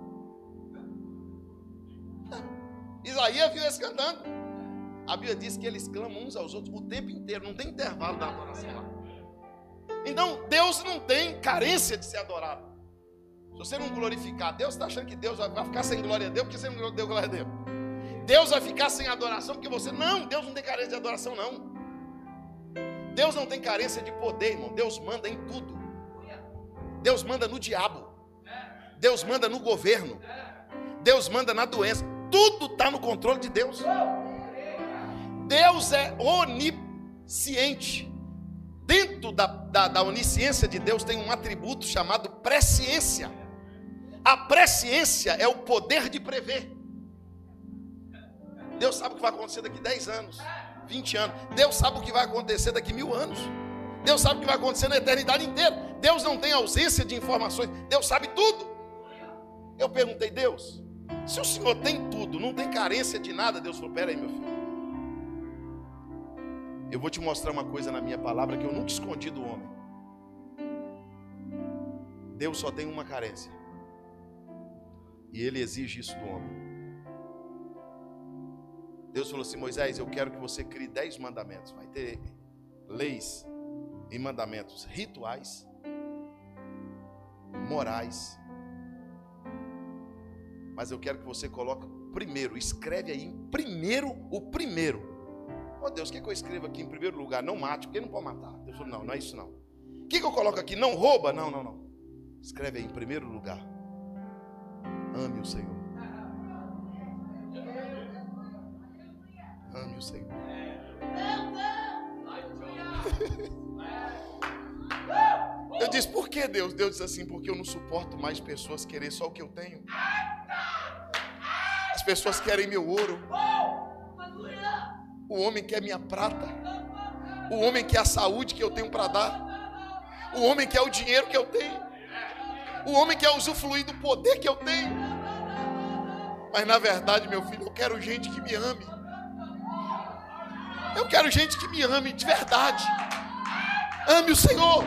Isaías viu eles cantando. A Bíblia diz que eles clamam uns aos outros o tempo inteiro, não tem intervalo da adoração lá. Então, Deus não tem carência de ser adorado. Se você não glorificar Deus, está achando que Deus vai ficar sem glória a Deus porque você não deu glória a Deus. Deus vai ficar sem adoração porque você. Não, Deus não tem carência de adoração, não. Deus não tem carência de poder, irmão. Deus manda em tudo. Deus manda no diabo. Deus manda no governo. Deus manda na doença. Tudo está no controle de Deus. Deus é onisciente. Dentro da, da, da onisciência de Deus tem um atributo chamado presciência. A presciência é o poder de prever. Deus sabe o que vai acontecer daqui 10 anos, 20 anos. Deus sabe o que vai acontecer daqui mil anos. Deus sabe o que vai acontecer na eternidade inteira. Deus não tem ausência de informações. Deus sabe tudo. Eu perguntei, Deus, se o Senhor tem tudo, não tem carência de nada, Deus falou: peraí, meu filho. Eu vou te mostrar uma coisa na minha palavra que eu nunca escondi do homem. Deus só tem uma carência. E ele exige isso do homem. Deus falou assim: Moisés, eu quero que você crie dez mandamentos. Vai ter leis e mandamentos rituais, morais. Mas eu quero que você coloque primeiro, escreve aí em primeiro o primeiro. Oh Deus, o que, que eu escrevo aqui em primeiro lugar? Não mate, porque não pode matar. Deus falou: não, não é isso não. O que, que eu coloco aqui? Não rouba? Não, não, não. Escreve aí em primeiro lugar. Ame o Senhor. Ame o Senhor. Eu disse, por que Deus? Deus disse assim, porque eu não suporto mais pessoas querer só o que eu tenho. As pessoas querem meu ouro. O homem quer minha prata. O homem quer a saúde que eu tenho para dar. O homem quer o dinheiro que eu tenho. O homem quer usufruir do poder que eu tenho. Mas na verdade, meu filho, eu quero gente que me ame. Eu quero gente que me ame de verdade. Ame o Senhor.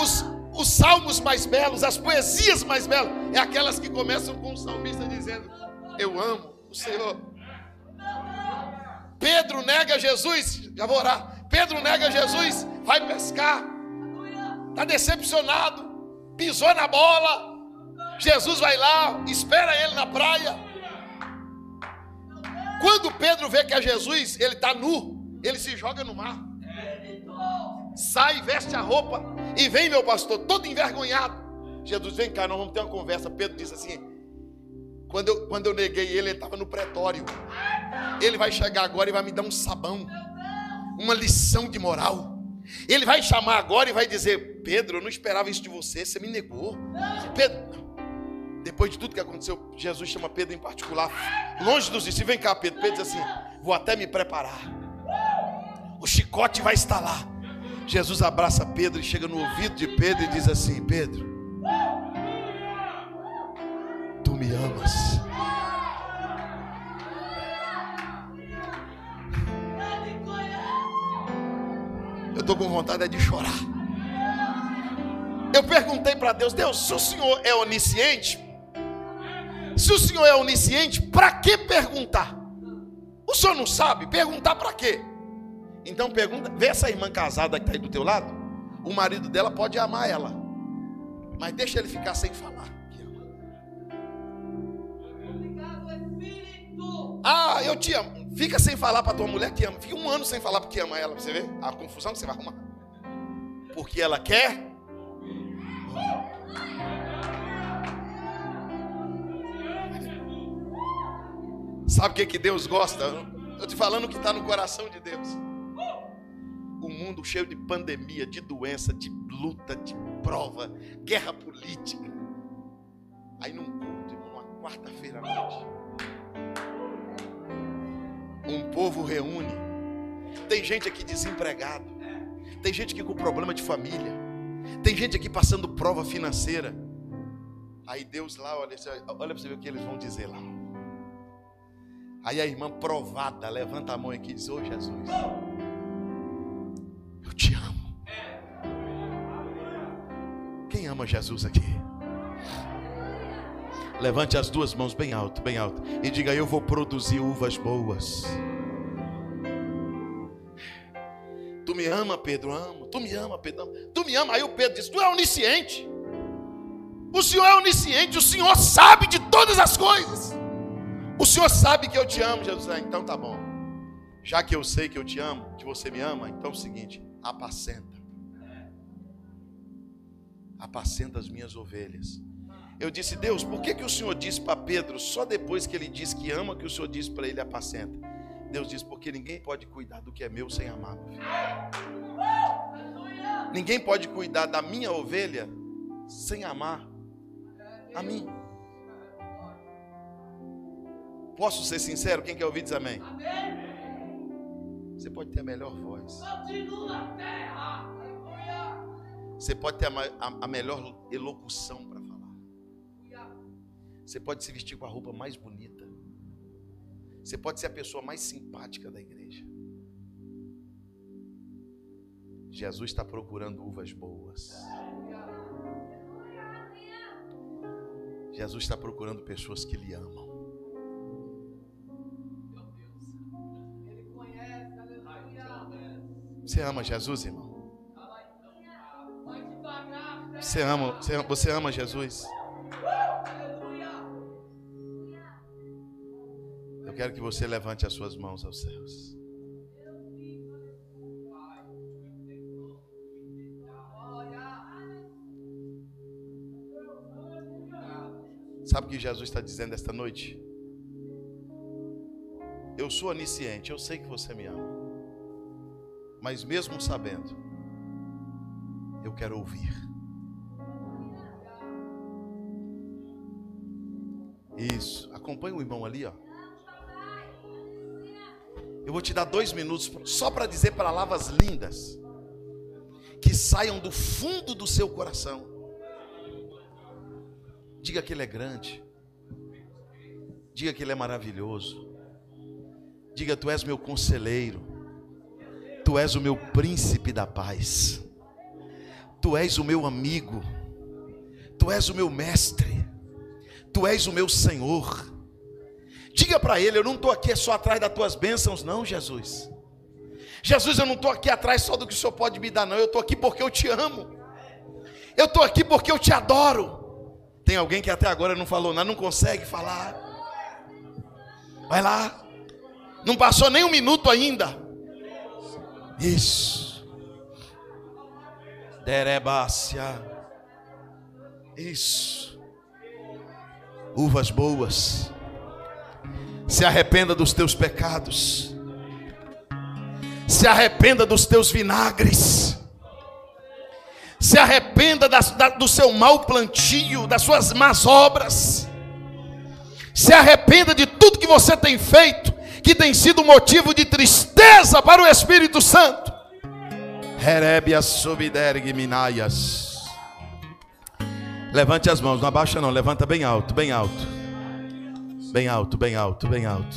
Os, os salmos mais belos, as poesias mais belas, é aquelas que começam com o salmista dizendo: Eu amo o Senhor. Pedro nega Jesus, já vou orar. Pedro nega Jesus, vai pescar, está decepcionado, pisou na bola. Jesus vai lá, espera ele na praia. Quando Pedro vê que é Jesus, ele está nu, ele se joga no mar. Sai, veste a roupa e vem, meu pastor, todo envergonhado. Jesus, vem cá, nós vamos ter uma conversa. Pedro disse assim: quando eu, quando eu neguei ele, ele estava no pretório. Ele vai chegar agora e vai me dar um sabão, uma lição de moral. Ele vai chamar agora e vai dizer: Pedro, eu não esperava isso de você, você me negou. Pedro, Depois de tudo que aconteceu, Jesus chama Pedro em particular, longe dos discípulos. Vem cá, Pedro. Pedro diz assim: Vou até me preparar. O chicote vai estar lá. Jesus abraça Pedro e chega no ouvido de Pedro e diz assim: Pedro, tu me amas. Eu estou com vontade de chorar. Eu perguntei para Deus: Deus, se o Senhor é onisciente, se o Senhor é onisciente, para que perguntar? O Senhor não sabe? Perguntar para quê? Então pergunta, vê essa irmã casada que está aí do teu lado. O marido dela pode amar ela, mas deixa ele ficar sem falar. Ah, eu te amo. Fica sem falar para tua mulher que ama. Fica um ano sem falar porque ama ela. Você vê a confusão que você vai arrumar. Porque ela quer. Sabe o que, que Deus gosta? Estou te falando o que está no coração de Deus. O mundo cheio de pandemia, de doença, de luta, de prova, guerra política. Aí num culto, uma quarta-feira à noite, um povo reúne. Tem gente aqui desempregado. Tem gente aqui com problema de família. Tem gente aqui passando prova financeira. Aí Deus lá, olha, olha para você ver o que eles vão dizer lá. Aí a irmã provada levanta a mão aqui e diz: Ô oh, Jesus, eu te amo. Quem ama Jesus aqui? Levante as duas mãos bem alto, bem alto. E diga: Eu vou produzir uvas boas. Tu me ama, Pedro? Amo. Tu me ama, Pedro? Amo. Tu me ama? Aí o Pedro diz: Tu é onisciente. O Senhor é onisciente. O Senhor sabe de todas as coisas. O Senhor sabe que eu te amo, Jesus. Ah, então tá bom. Já que eu sei que eu te amo, que você me ama, então é o seguinte: apacenta. Apacenta as minhas ovelhas. Eu disse, Deus, por que, que o Senhor disse para Pedro, só depois que ele disse que ama, que o Senhor disse para ele apacenta? Deus disse, porque ninguém pode cuidar do que é meu sem amar. Ninguém pode cuidar da minha ovelha sem amar a mim. Posso ser sincero? Quem quer ouvir diz amém. Você pode ter a melhor voz. Você pode ter a, a, a melhor elocução para falar. Você pode se vestir com a roupa mais bonita. Você pode ser a pessoa mais simpática da igreja. Jesus está procurando uvas boas. Jesus está procurando pessoas que lhe amam. Você ama Jesus, irmão? Você ama, você ama Jesus? Eu quero que você levante as suas mãos aos céus. Sabe o que Jesus está dizendo esta noite? Eu sou onisciente, eu sei que você me ama. Mas mesmo sabendo, eu quero ouvir. Isso. Acompanha o irmão ali, ó. Eu vou te dar dois minutos só para dizer palavras lindas que saiam do fundo do seu coração. Diga que ele é grande. Diga que ele é maravilhoso. Diga, tu és meu conselheiro. Tu és o meu príncipe da paz. Tu és o meu amigo. Tu és o meu mestre. Tu és o meu Senhor. Diga para ele: Eu não estou aqui só atrás das tuas bênçãos, não, Jesus. Jesus, eu não estou aqui atrás só do que o Senhor pode me dar, não. Eu estou aqui porque eu te amo. Eu estou aqui porque eu te adoro. Tem alguém que até agora não falou nada, não consegue falar. Vai lá. Não passou nem um minuto ainda. Isso. Derebácia. Isso. Uvas boas. Se arrependa dos teus pecados. Se arrependa dos teus vinagres. Se arrependa da, da, do seu mau plantio, das suas más obras. Se arrependa de tudo que você tem feito, que tem sido motivo de tristeza para o Espírito Santo. Herebias subderg minaias. Levante as mãos, não abaixa não, levanta bem alto, bem alto. Bem alto, bem alto, bem alto.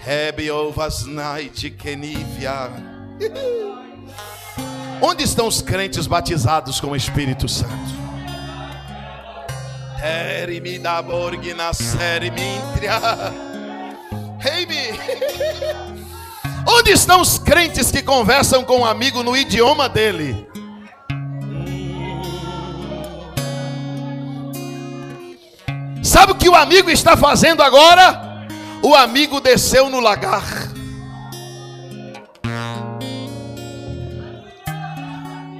Rebe ovas night kenivia. Onde estão os crentes batizados com o Espírito Santo? Erimi da borgina serimintria. Onde estão os crentes que conversam com um amigo no idioma dele? Sabe o que o amigo está fazendo agora? O amigo desceu no lagar.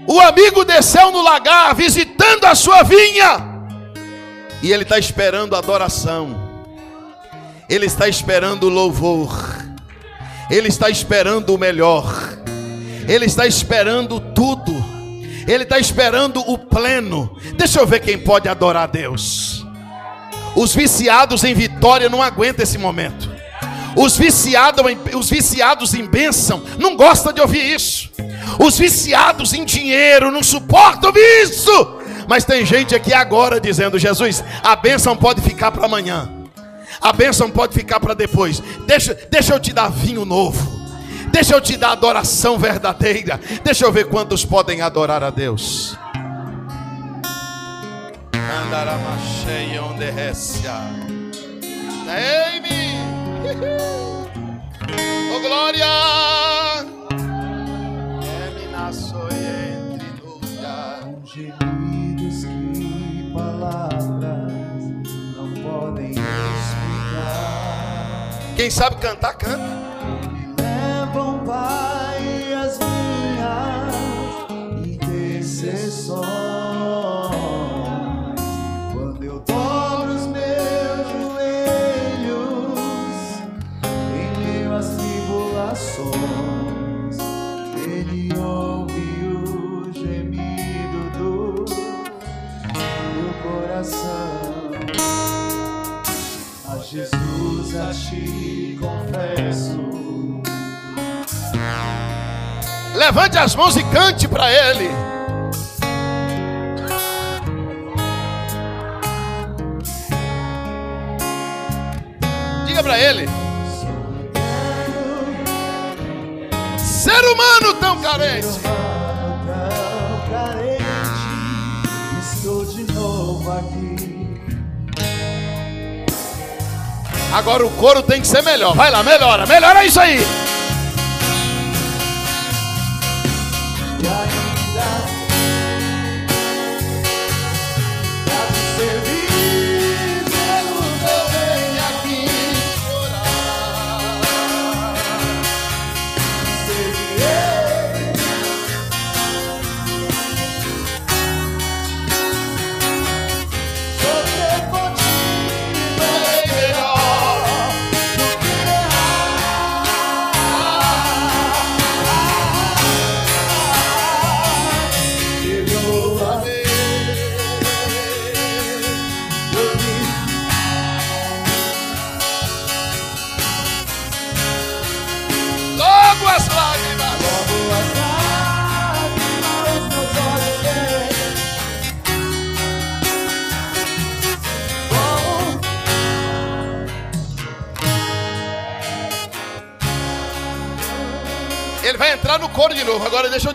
O amigo desceu no lagar visitando a sua vinha. E ele está esperando adoração. Ele está esperando louvor. Ele está esperando o melhor. Ele está esperando tudo. Ele está esperando o pleno. Deixa eu ver quem pode adorar a Deus. Os viciados em vitória não aguentam esse momento. Os viciados, os viciados em bênção não gostam de ouvir isso. Os viciados em dinheiro não suportam isso. Mas tem gente aqui agora dizendo: Jesus, a bênção pode ficar para amanhã, a bênção pode ficar para depois. Deixa, deixa eu te dar vinho novo, deixa eu te dar adoração verdadeira. Deixa eu ver quantos podem adorar a Deus. Oh glória! Quem sabe cantar, canta. Levam, Pai, as minhas intercessões. Quando eu os meus joelhos em tribulações, Ele ouve o gemido do meu coração. A Jesus a ti Levante as mãos e cante para Ele. Diga para Ele. Ser humano tão carente. Estou de novo aqui. Agora o coro tem que ser melhor. Vai lá, melhora, melhora isso aí.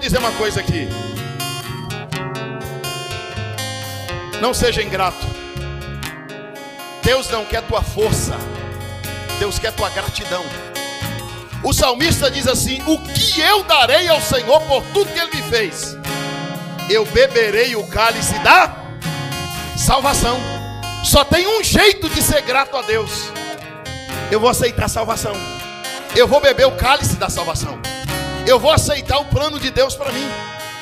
Dizer uma coisa aqui. Não seja ingrato. Deus não quer tua força. Deus quer tua gratidão. O salmista diz assim: O que eu darei ao Senhor por tudo que Ele me fez? Eu beberei o cálice da salvação. Só tem um jeito de ser grato a Deus. Eu vou aceitar a salvação. Eu vou beber o cálice da salvação. Eu vou aceitar o plano de Deus para mim.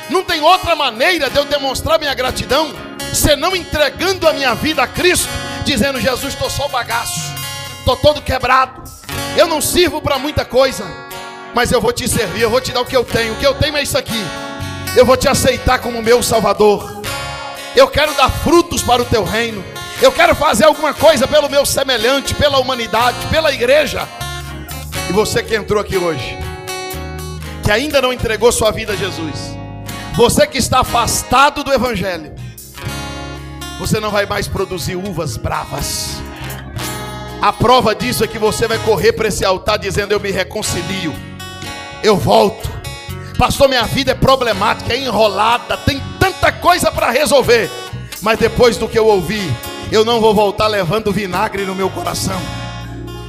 Não tem outra maneira de eu demonstrar minha gratidão senão entregando a minha vida a Cristo, dizendo: Jesus, estou só bagaço, estou todo quebrado. Eu não sirvo para muita coisa, mas eu vou te servir, eu vou te dar o que eu tenho. O que eu tenho é isso aqui. Eu vou te aceitar como meu Salvador. Eu quero dar frutos para o teu reino. Eu quero fazer alguma coisa pelo meu semelhante, pela humanidade, pela igreja. E você que entrou aqui hoje, que ainda não entregou sua vida a Jesus, você que está afastado do Evangelho, você não vai mais produzir uvas bravas. A prova disso é que você vai correr para esse altar dizendo: Eu me reconcilio, eu volto. Pastor, minha vida é problemática, é enrolada, tem tanta coisa para resolver. Mas depois do que eu ouvi, eu não vou voltar levando vinagre no meu coração.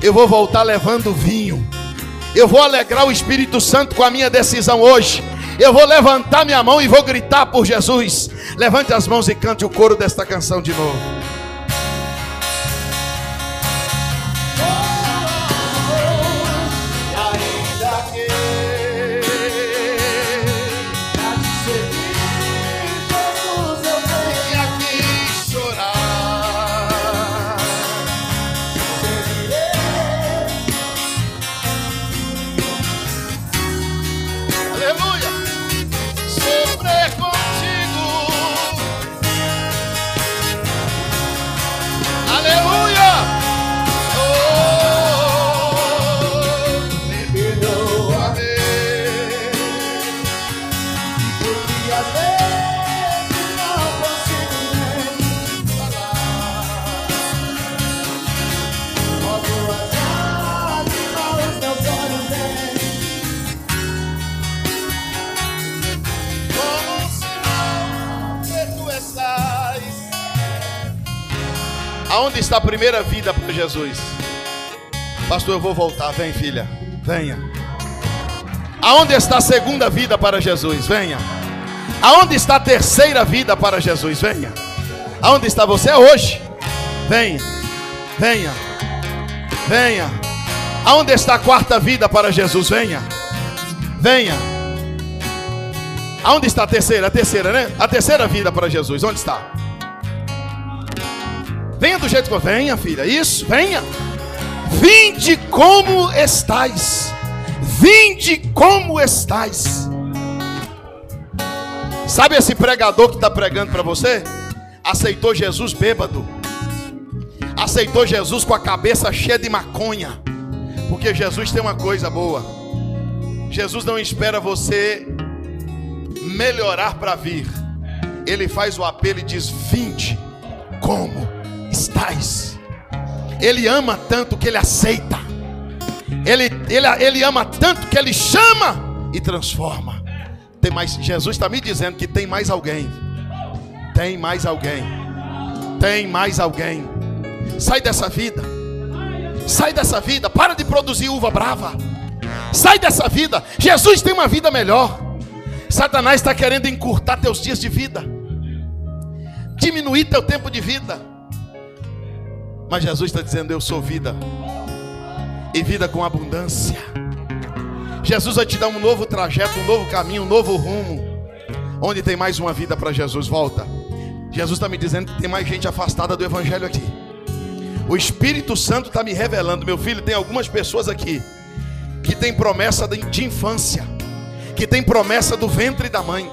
Eu vou voltar levando vinho. Eu vou alegrar o Espírito Santo com a minha decisão hoje. Eu vou levantar minha mão e vou gritar por Jesus. Levante as mãos e cante o coro desta canção de novo. A primeira vida para Jesus? Pastor, eu vou voltar. Vem, filha. Venha. Aonde está a segunda vida para Jesus? Venha. Aonde está a terceira vida para Jesus? Venha. Aonde está você hoje? Venha. Venha. Venha. Aonde está a quarta vida para Jesus? Venha. Venha. Aonde está a terceira? A terceira, né? A terceira vida para Jesus. Onde está? Venha do jeito que eu venha, filha. Isso, venha. Vinde como estais. Vinde como estais. Sabe esse pregador que está pregando para você? Aceitou Jesus bêbado. Aceitou Jesus com a cabeça cheia de maconha. Porque Jesus tem uma coisa boa. Jesus não espera você melhorar para vir. Ele faz o apelo e diz: Vinde como estais. Ele ama tanto que ele aceita. Ele, ele, ele ama tanto que ele chama e transforma. Tem mais, Jesus está me dizendo que tem mais alguém. Tem mais alguém. Tem mais alguém. Sai dessa vida. Sai dessa vida. Para de produzir uva brava. Sai dessa vida. Jesus tem uma vida melhor. Satanás está querendo encurtar teus dias de vida, diminuir teu tempo de vida. Mas Jesus está dizendo: Eu sou vida, e vida com abundância. Jesus vai te dar um novo trajeto, um novo caminho, um novo rumo. Onde tem mais uma vida para Jesus, volta. Jesus está me dizendo que tem mais gente afastada do Evangelho aqui. O Espírito Santo está me revelando, meu filho, tem algumas pessoas aqui que tem promessa de infância que tem promessa do ventre da mãe.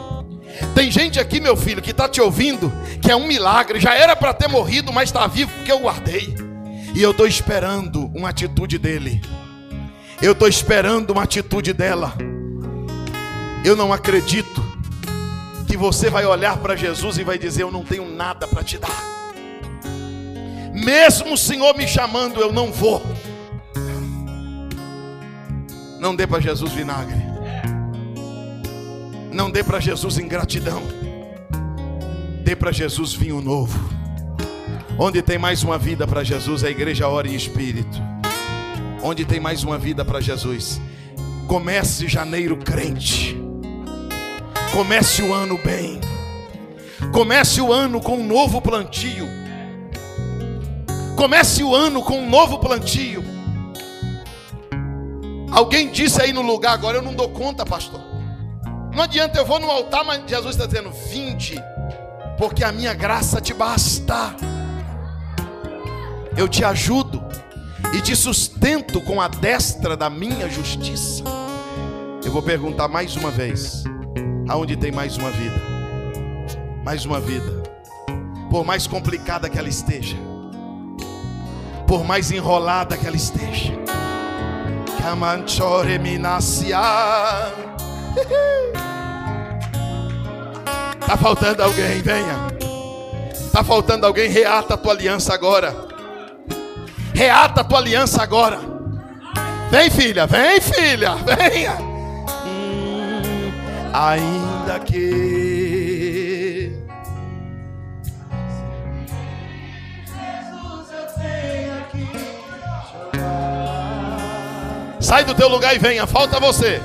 Tem gente aqui, meu filho, que está te ouvindo, que é um milagre, já era para ter morrido, mas está vivo porque eu guardei. E eu estou esperando uma atitude dele. Eu estou esperando uma atitude dela. Eu não acredito que você vai olhar para Jesus e vai dizer: Eu não tenho nada para te dar. Mesmo o Senhor me chamando, eu não vou. Não dê para Jesus vinagre. Não dê para Jesus ingratidão. Dê para Jesus vinho novo. Onde tem mais uma vida para Jesus, a igreja ora em espírito. Onde tem mais uma vida para Jesus, comece janeiro crente. Comece o ano bem. Comece o ano com um novo plantio. Comece o ano com um novo plantio. Alguém disse aí no lugar agora, eu não dou conta, pastor. Não adianta, eu vou no altar, mas Jesus está dizendo: vinde, porque a minha graça te basta. Eu te ajudo e te sustento com a destra da minha justiça. Eu vou perguntar mais uma vez: aonde tem mais uma vida. Mais uma vida. Por mais complicada que ela esteja. Por mais enrolada que ela esteja. Kamanchore minasia. Tá faltando alguém, venha. Tá faltando alguém, reata a tua aliança agora. Reata a tua aliança agora. Vem, filha, vem, filha, venha. Hum, ainda que Sai do teu lugar e venha, falta você.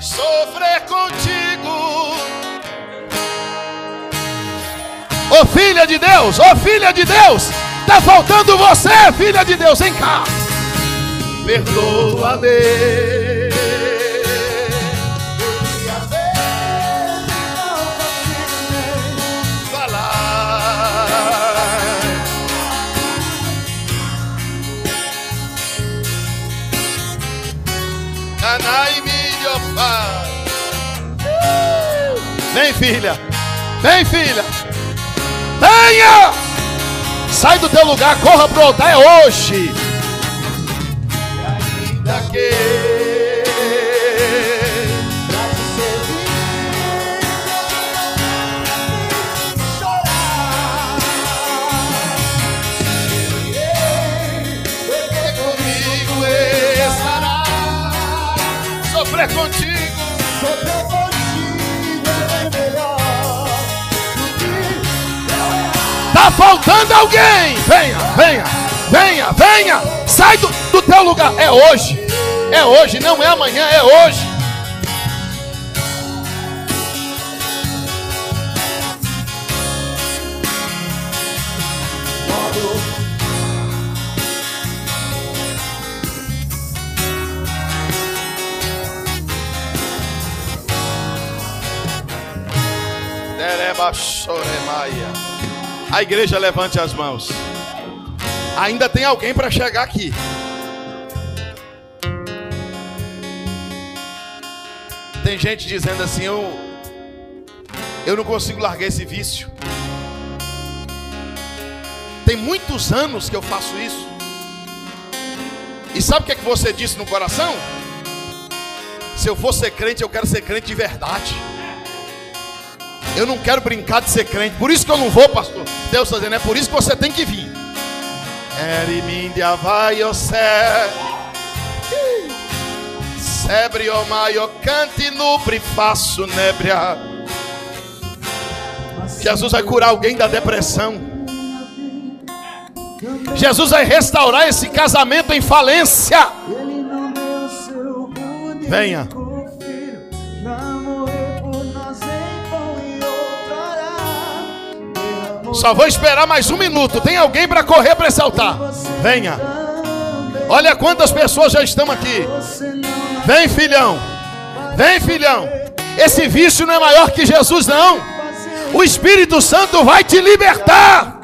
Sofrer contigo. Ô filha de Deus, ô filha de Deus, tá faltando você, filha de Deus, vem cá. Perdoa-me. Vem, filha. Vem, filha. Venha! Sai do teu lugar, corra pro altar, é hoje. Ainda que faltando alguém. Venha, venha, venha, venha. Sai do, do teu lugar. É hoje. É hoje, não é amanhã, é hoje. A igreja levante as mãos. Ainda tem alguém para chegar aqui. Tem gente dizendo assim: eu, eu não consigo largar esse vício. Tem muitos anos que eu faço isso. E sabe o que, é que você disse no coração? Se eu for ser crente, eu quero ser crente de verdade. Eu não quero brincar de ser crente. Por isso que eu não vou, pastor. Deus está dizendo, é por isso que você tem que vir. Erimindia vai Sebre o maio cante nubre faço nebria. Jesus vai curar alguém da depressão. Jesus vai restaurar esse casamento em falência. Venha. Só vou esperar mais um minuto. Tem alguém para correr para esse altar? Venha. Olha quantas pessoas já estão aqui. Vem, filhão. Vem, filhão. Esse vício não é maior que Jesus, não. O Espírito Santo vai te libertar.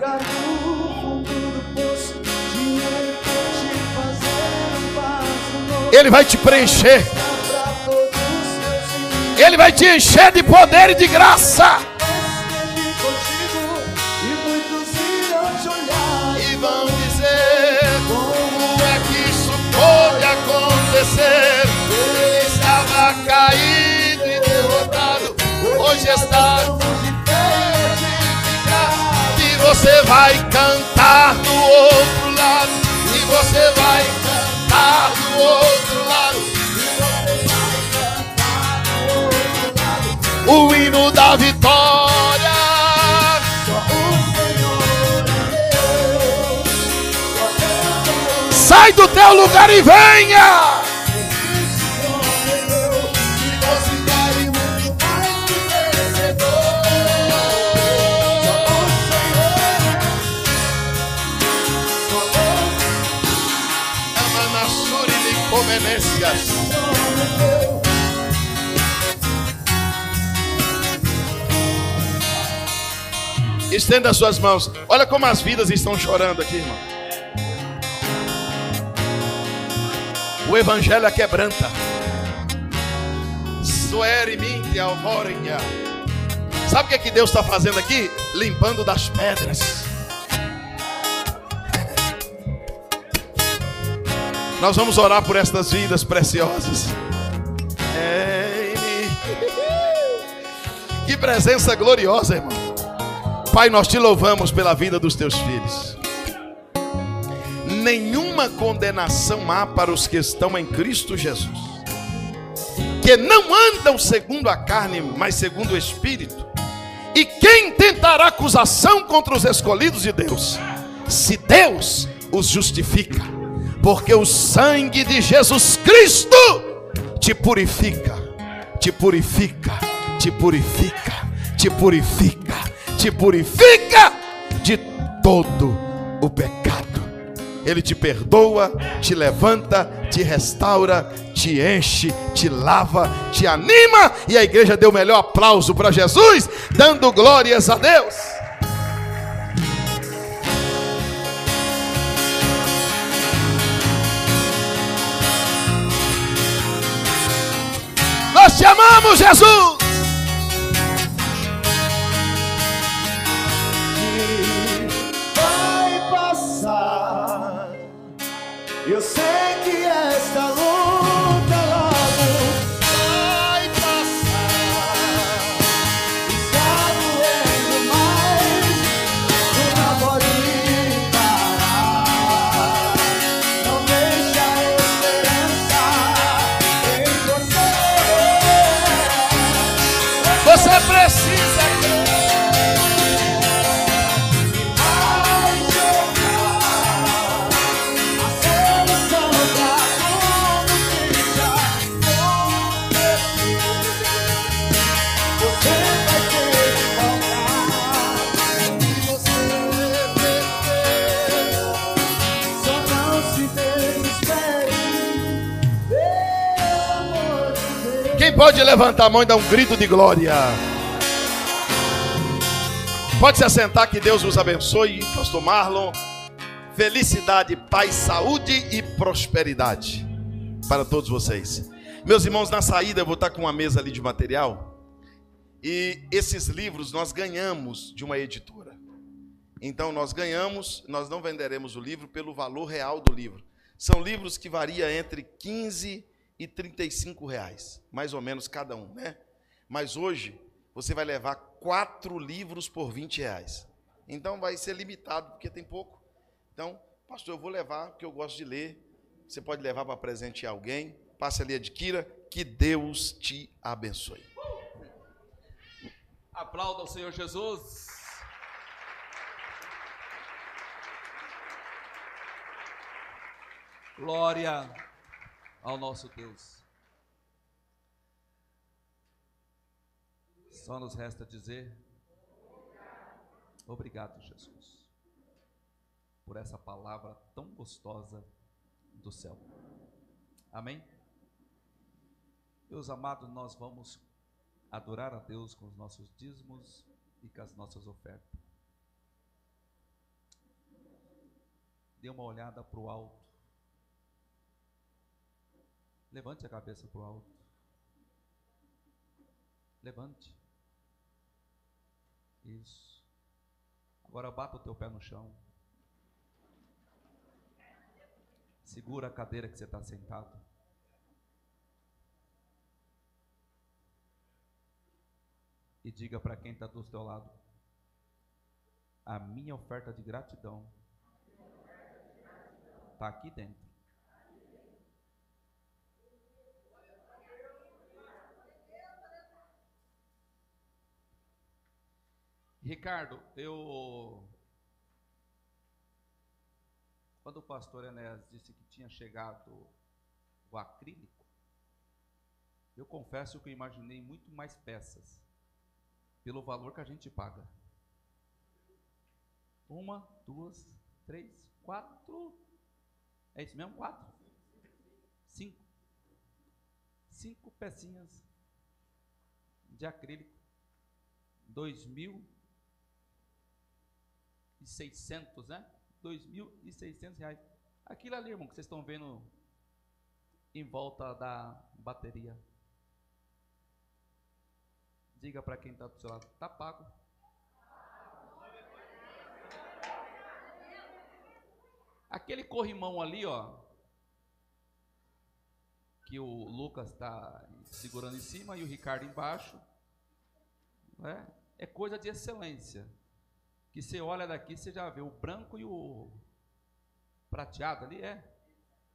Ele vai te preencher. Ele vai te encher de poder e de graça. Caído e derrotado. Hoje está e você vai cantar do outro lado. E você vai cantar do outro lado. O hino da vitória. Sai do teu lugar e venha. Estenda as suas mãos. Olha como as vidas estão chorando aqui, irmão. O evangelho é quebranta. Alvorenha. Sabe o que, é que Deus está fazendo aqui? Limpando das pedras. Nós vamos orar por estas vidas preciosas. Que presença gloriosa, irmão. Pai, nós te louvamos pela vida dos teus filhos. Nenhuma condenação há para os que estão em Cristo Jesus, que não andam segundo a carne, mas segundo o Espírito. E quem tentará acusação contra os escolhidos de Deus? Se Deus os justifica porque o sangue de Jesus Cristo te purifica, te purifica, te purifica, te purifica, te purifica de todo o pecado. Ele te perdoa, te levanta, te restaura, te enche, te lava, te anima. E a igreja deu o melhor aplauso para Jesus, dando glórias a Deus. Nós te amamos, Jesus. Pode levantar a mão e dar um grito de glória? Pode se assentar, que Deus os abençoe, Pastor Marlon. Felicidade, paz, saúde e prosperidade para todos vocês. Meus irmãos, na saída eu vou estar com uma mesa ali de material. E esses livros nós ganhamos de uma editora. Então nós ganhamos, nós não venderemos o livro pelo valor real do livro. São livros que variam entre 15 e 35 reais, mais ou menos cada um, né? Mas hoje você vai levar quatro livros por 20 reais. Então vai ser limitado, porque tem pouco. Então, pastor, eu vou levar, porque eu gosto de ler. Você pode levar para presentear alguém. Passe ali, adquira. Que Deus te abençoe. Aplauda o Senhor Jesus. Glória ao nosso Deus. Só nos resta dizer obrigado, Jesus, por essa palavra tão gostosa do céu. Amém? Meus amados, nós vamos adorar a Deus com os nossos dízimos e com as nossas ofertas. Dê uma olhada para o alto. Levante a cabeça para o alto. Levante. Isso. Agora bata o teu pé no chão. Segura a cadeira que você está sentado. e diga para quem está do seu lado: a minha oferta de gratidão está aqui dentro. Ricardo, eu. Quando o pastor Enéas disse que tinha chegado o acrílico, eu confesso que eu imaginei muito mais peças pelo valor que a gente paga. Uma, duas, três, quatro. É isso mesmo? Quatro? Cinco. Cinco pecinhas de acrílico. Dois mil e seiscentos, né? Dois mil seiscentos reais. Aquilo ali, irmão, que vocês estão vendo em volta da bateria. Diga para quem está do seu lado, tá pago. Aquele corrimão ali, ó, que o Lucas está segurando em cima e o Ricardo embaixo, né? é coisa de excelência. Que você olha daqui, você já vê o branco e o prateado ali, é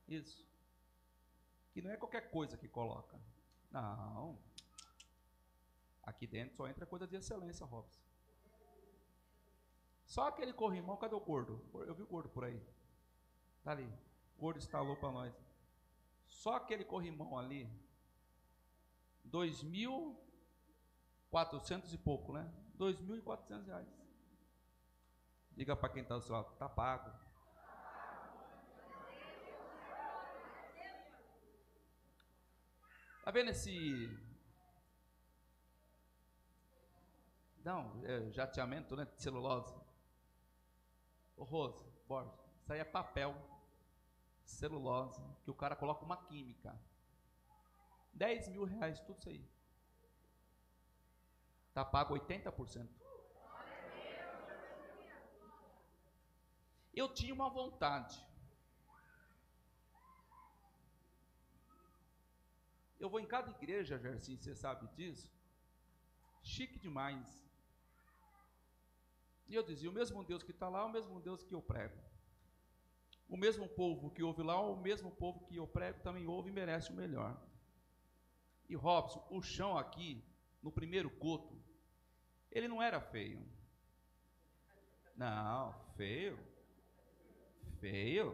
isso. Que não é qualquer coisa que coloca. Não. Aqui dentro só entra coisa de excelência, Robson. Só aquele corrimão, cadê o gordo? Eu vi o gordo por aí. Tá ali. O gordo instalou para nós. Só aquele corrimão ali, 2.400 e pouco, né? 2.400 reais. Diga para quem está do seu lado, tá pago. Tá vendo esse. Não, é jateamento, né? De celulose. Ô Rose, Borges, isso aí é papel celulose, que o cara coloca uma química. 10 mil reais, tudo isso aí. Está pago 80%. Eu tinha uma vontade. Eu vou em cada igreja, Gerson, você sabe disso. Chique demais. E eu dizia: o mesmo Deus que está lá, é o mesmo Deus que eu prego. O mesmo povo que ouve lá, o mesmo povo que eu prego também ouve e merece o melhor. E Robson, o chão aqui, no primeiro culto, ele não era feio. Não, feio. Feio.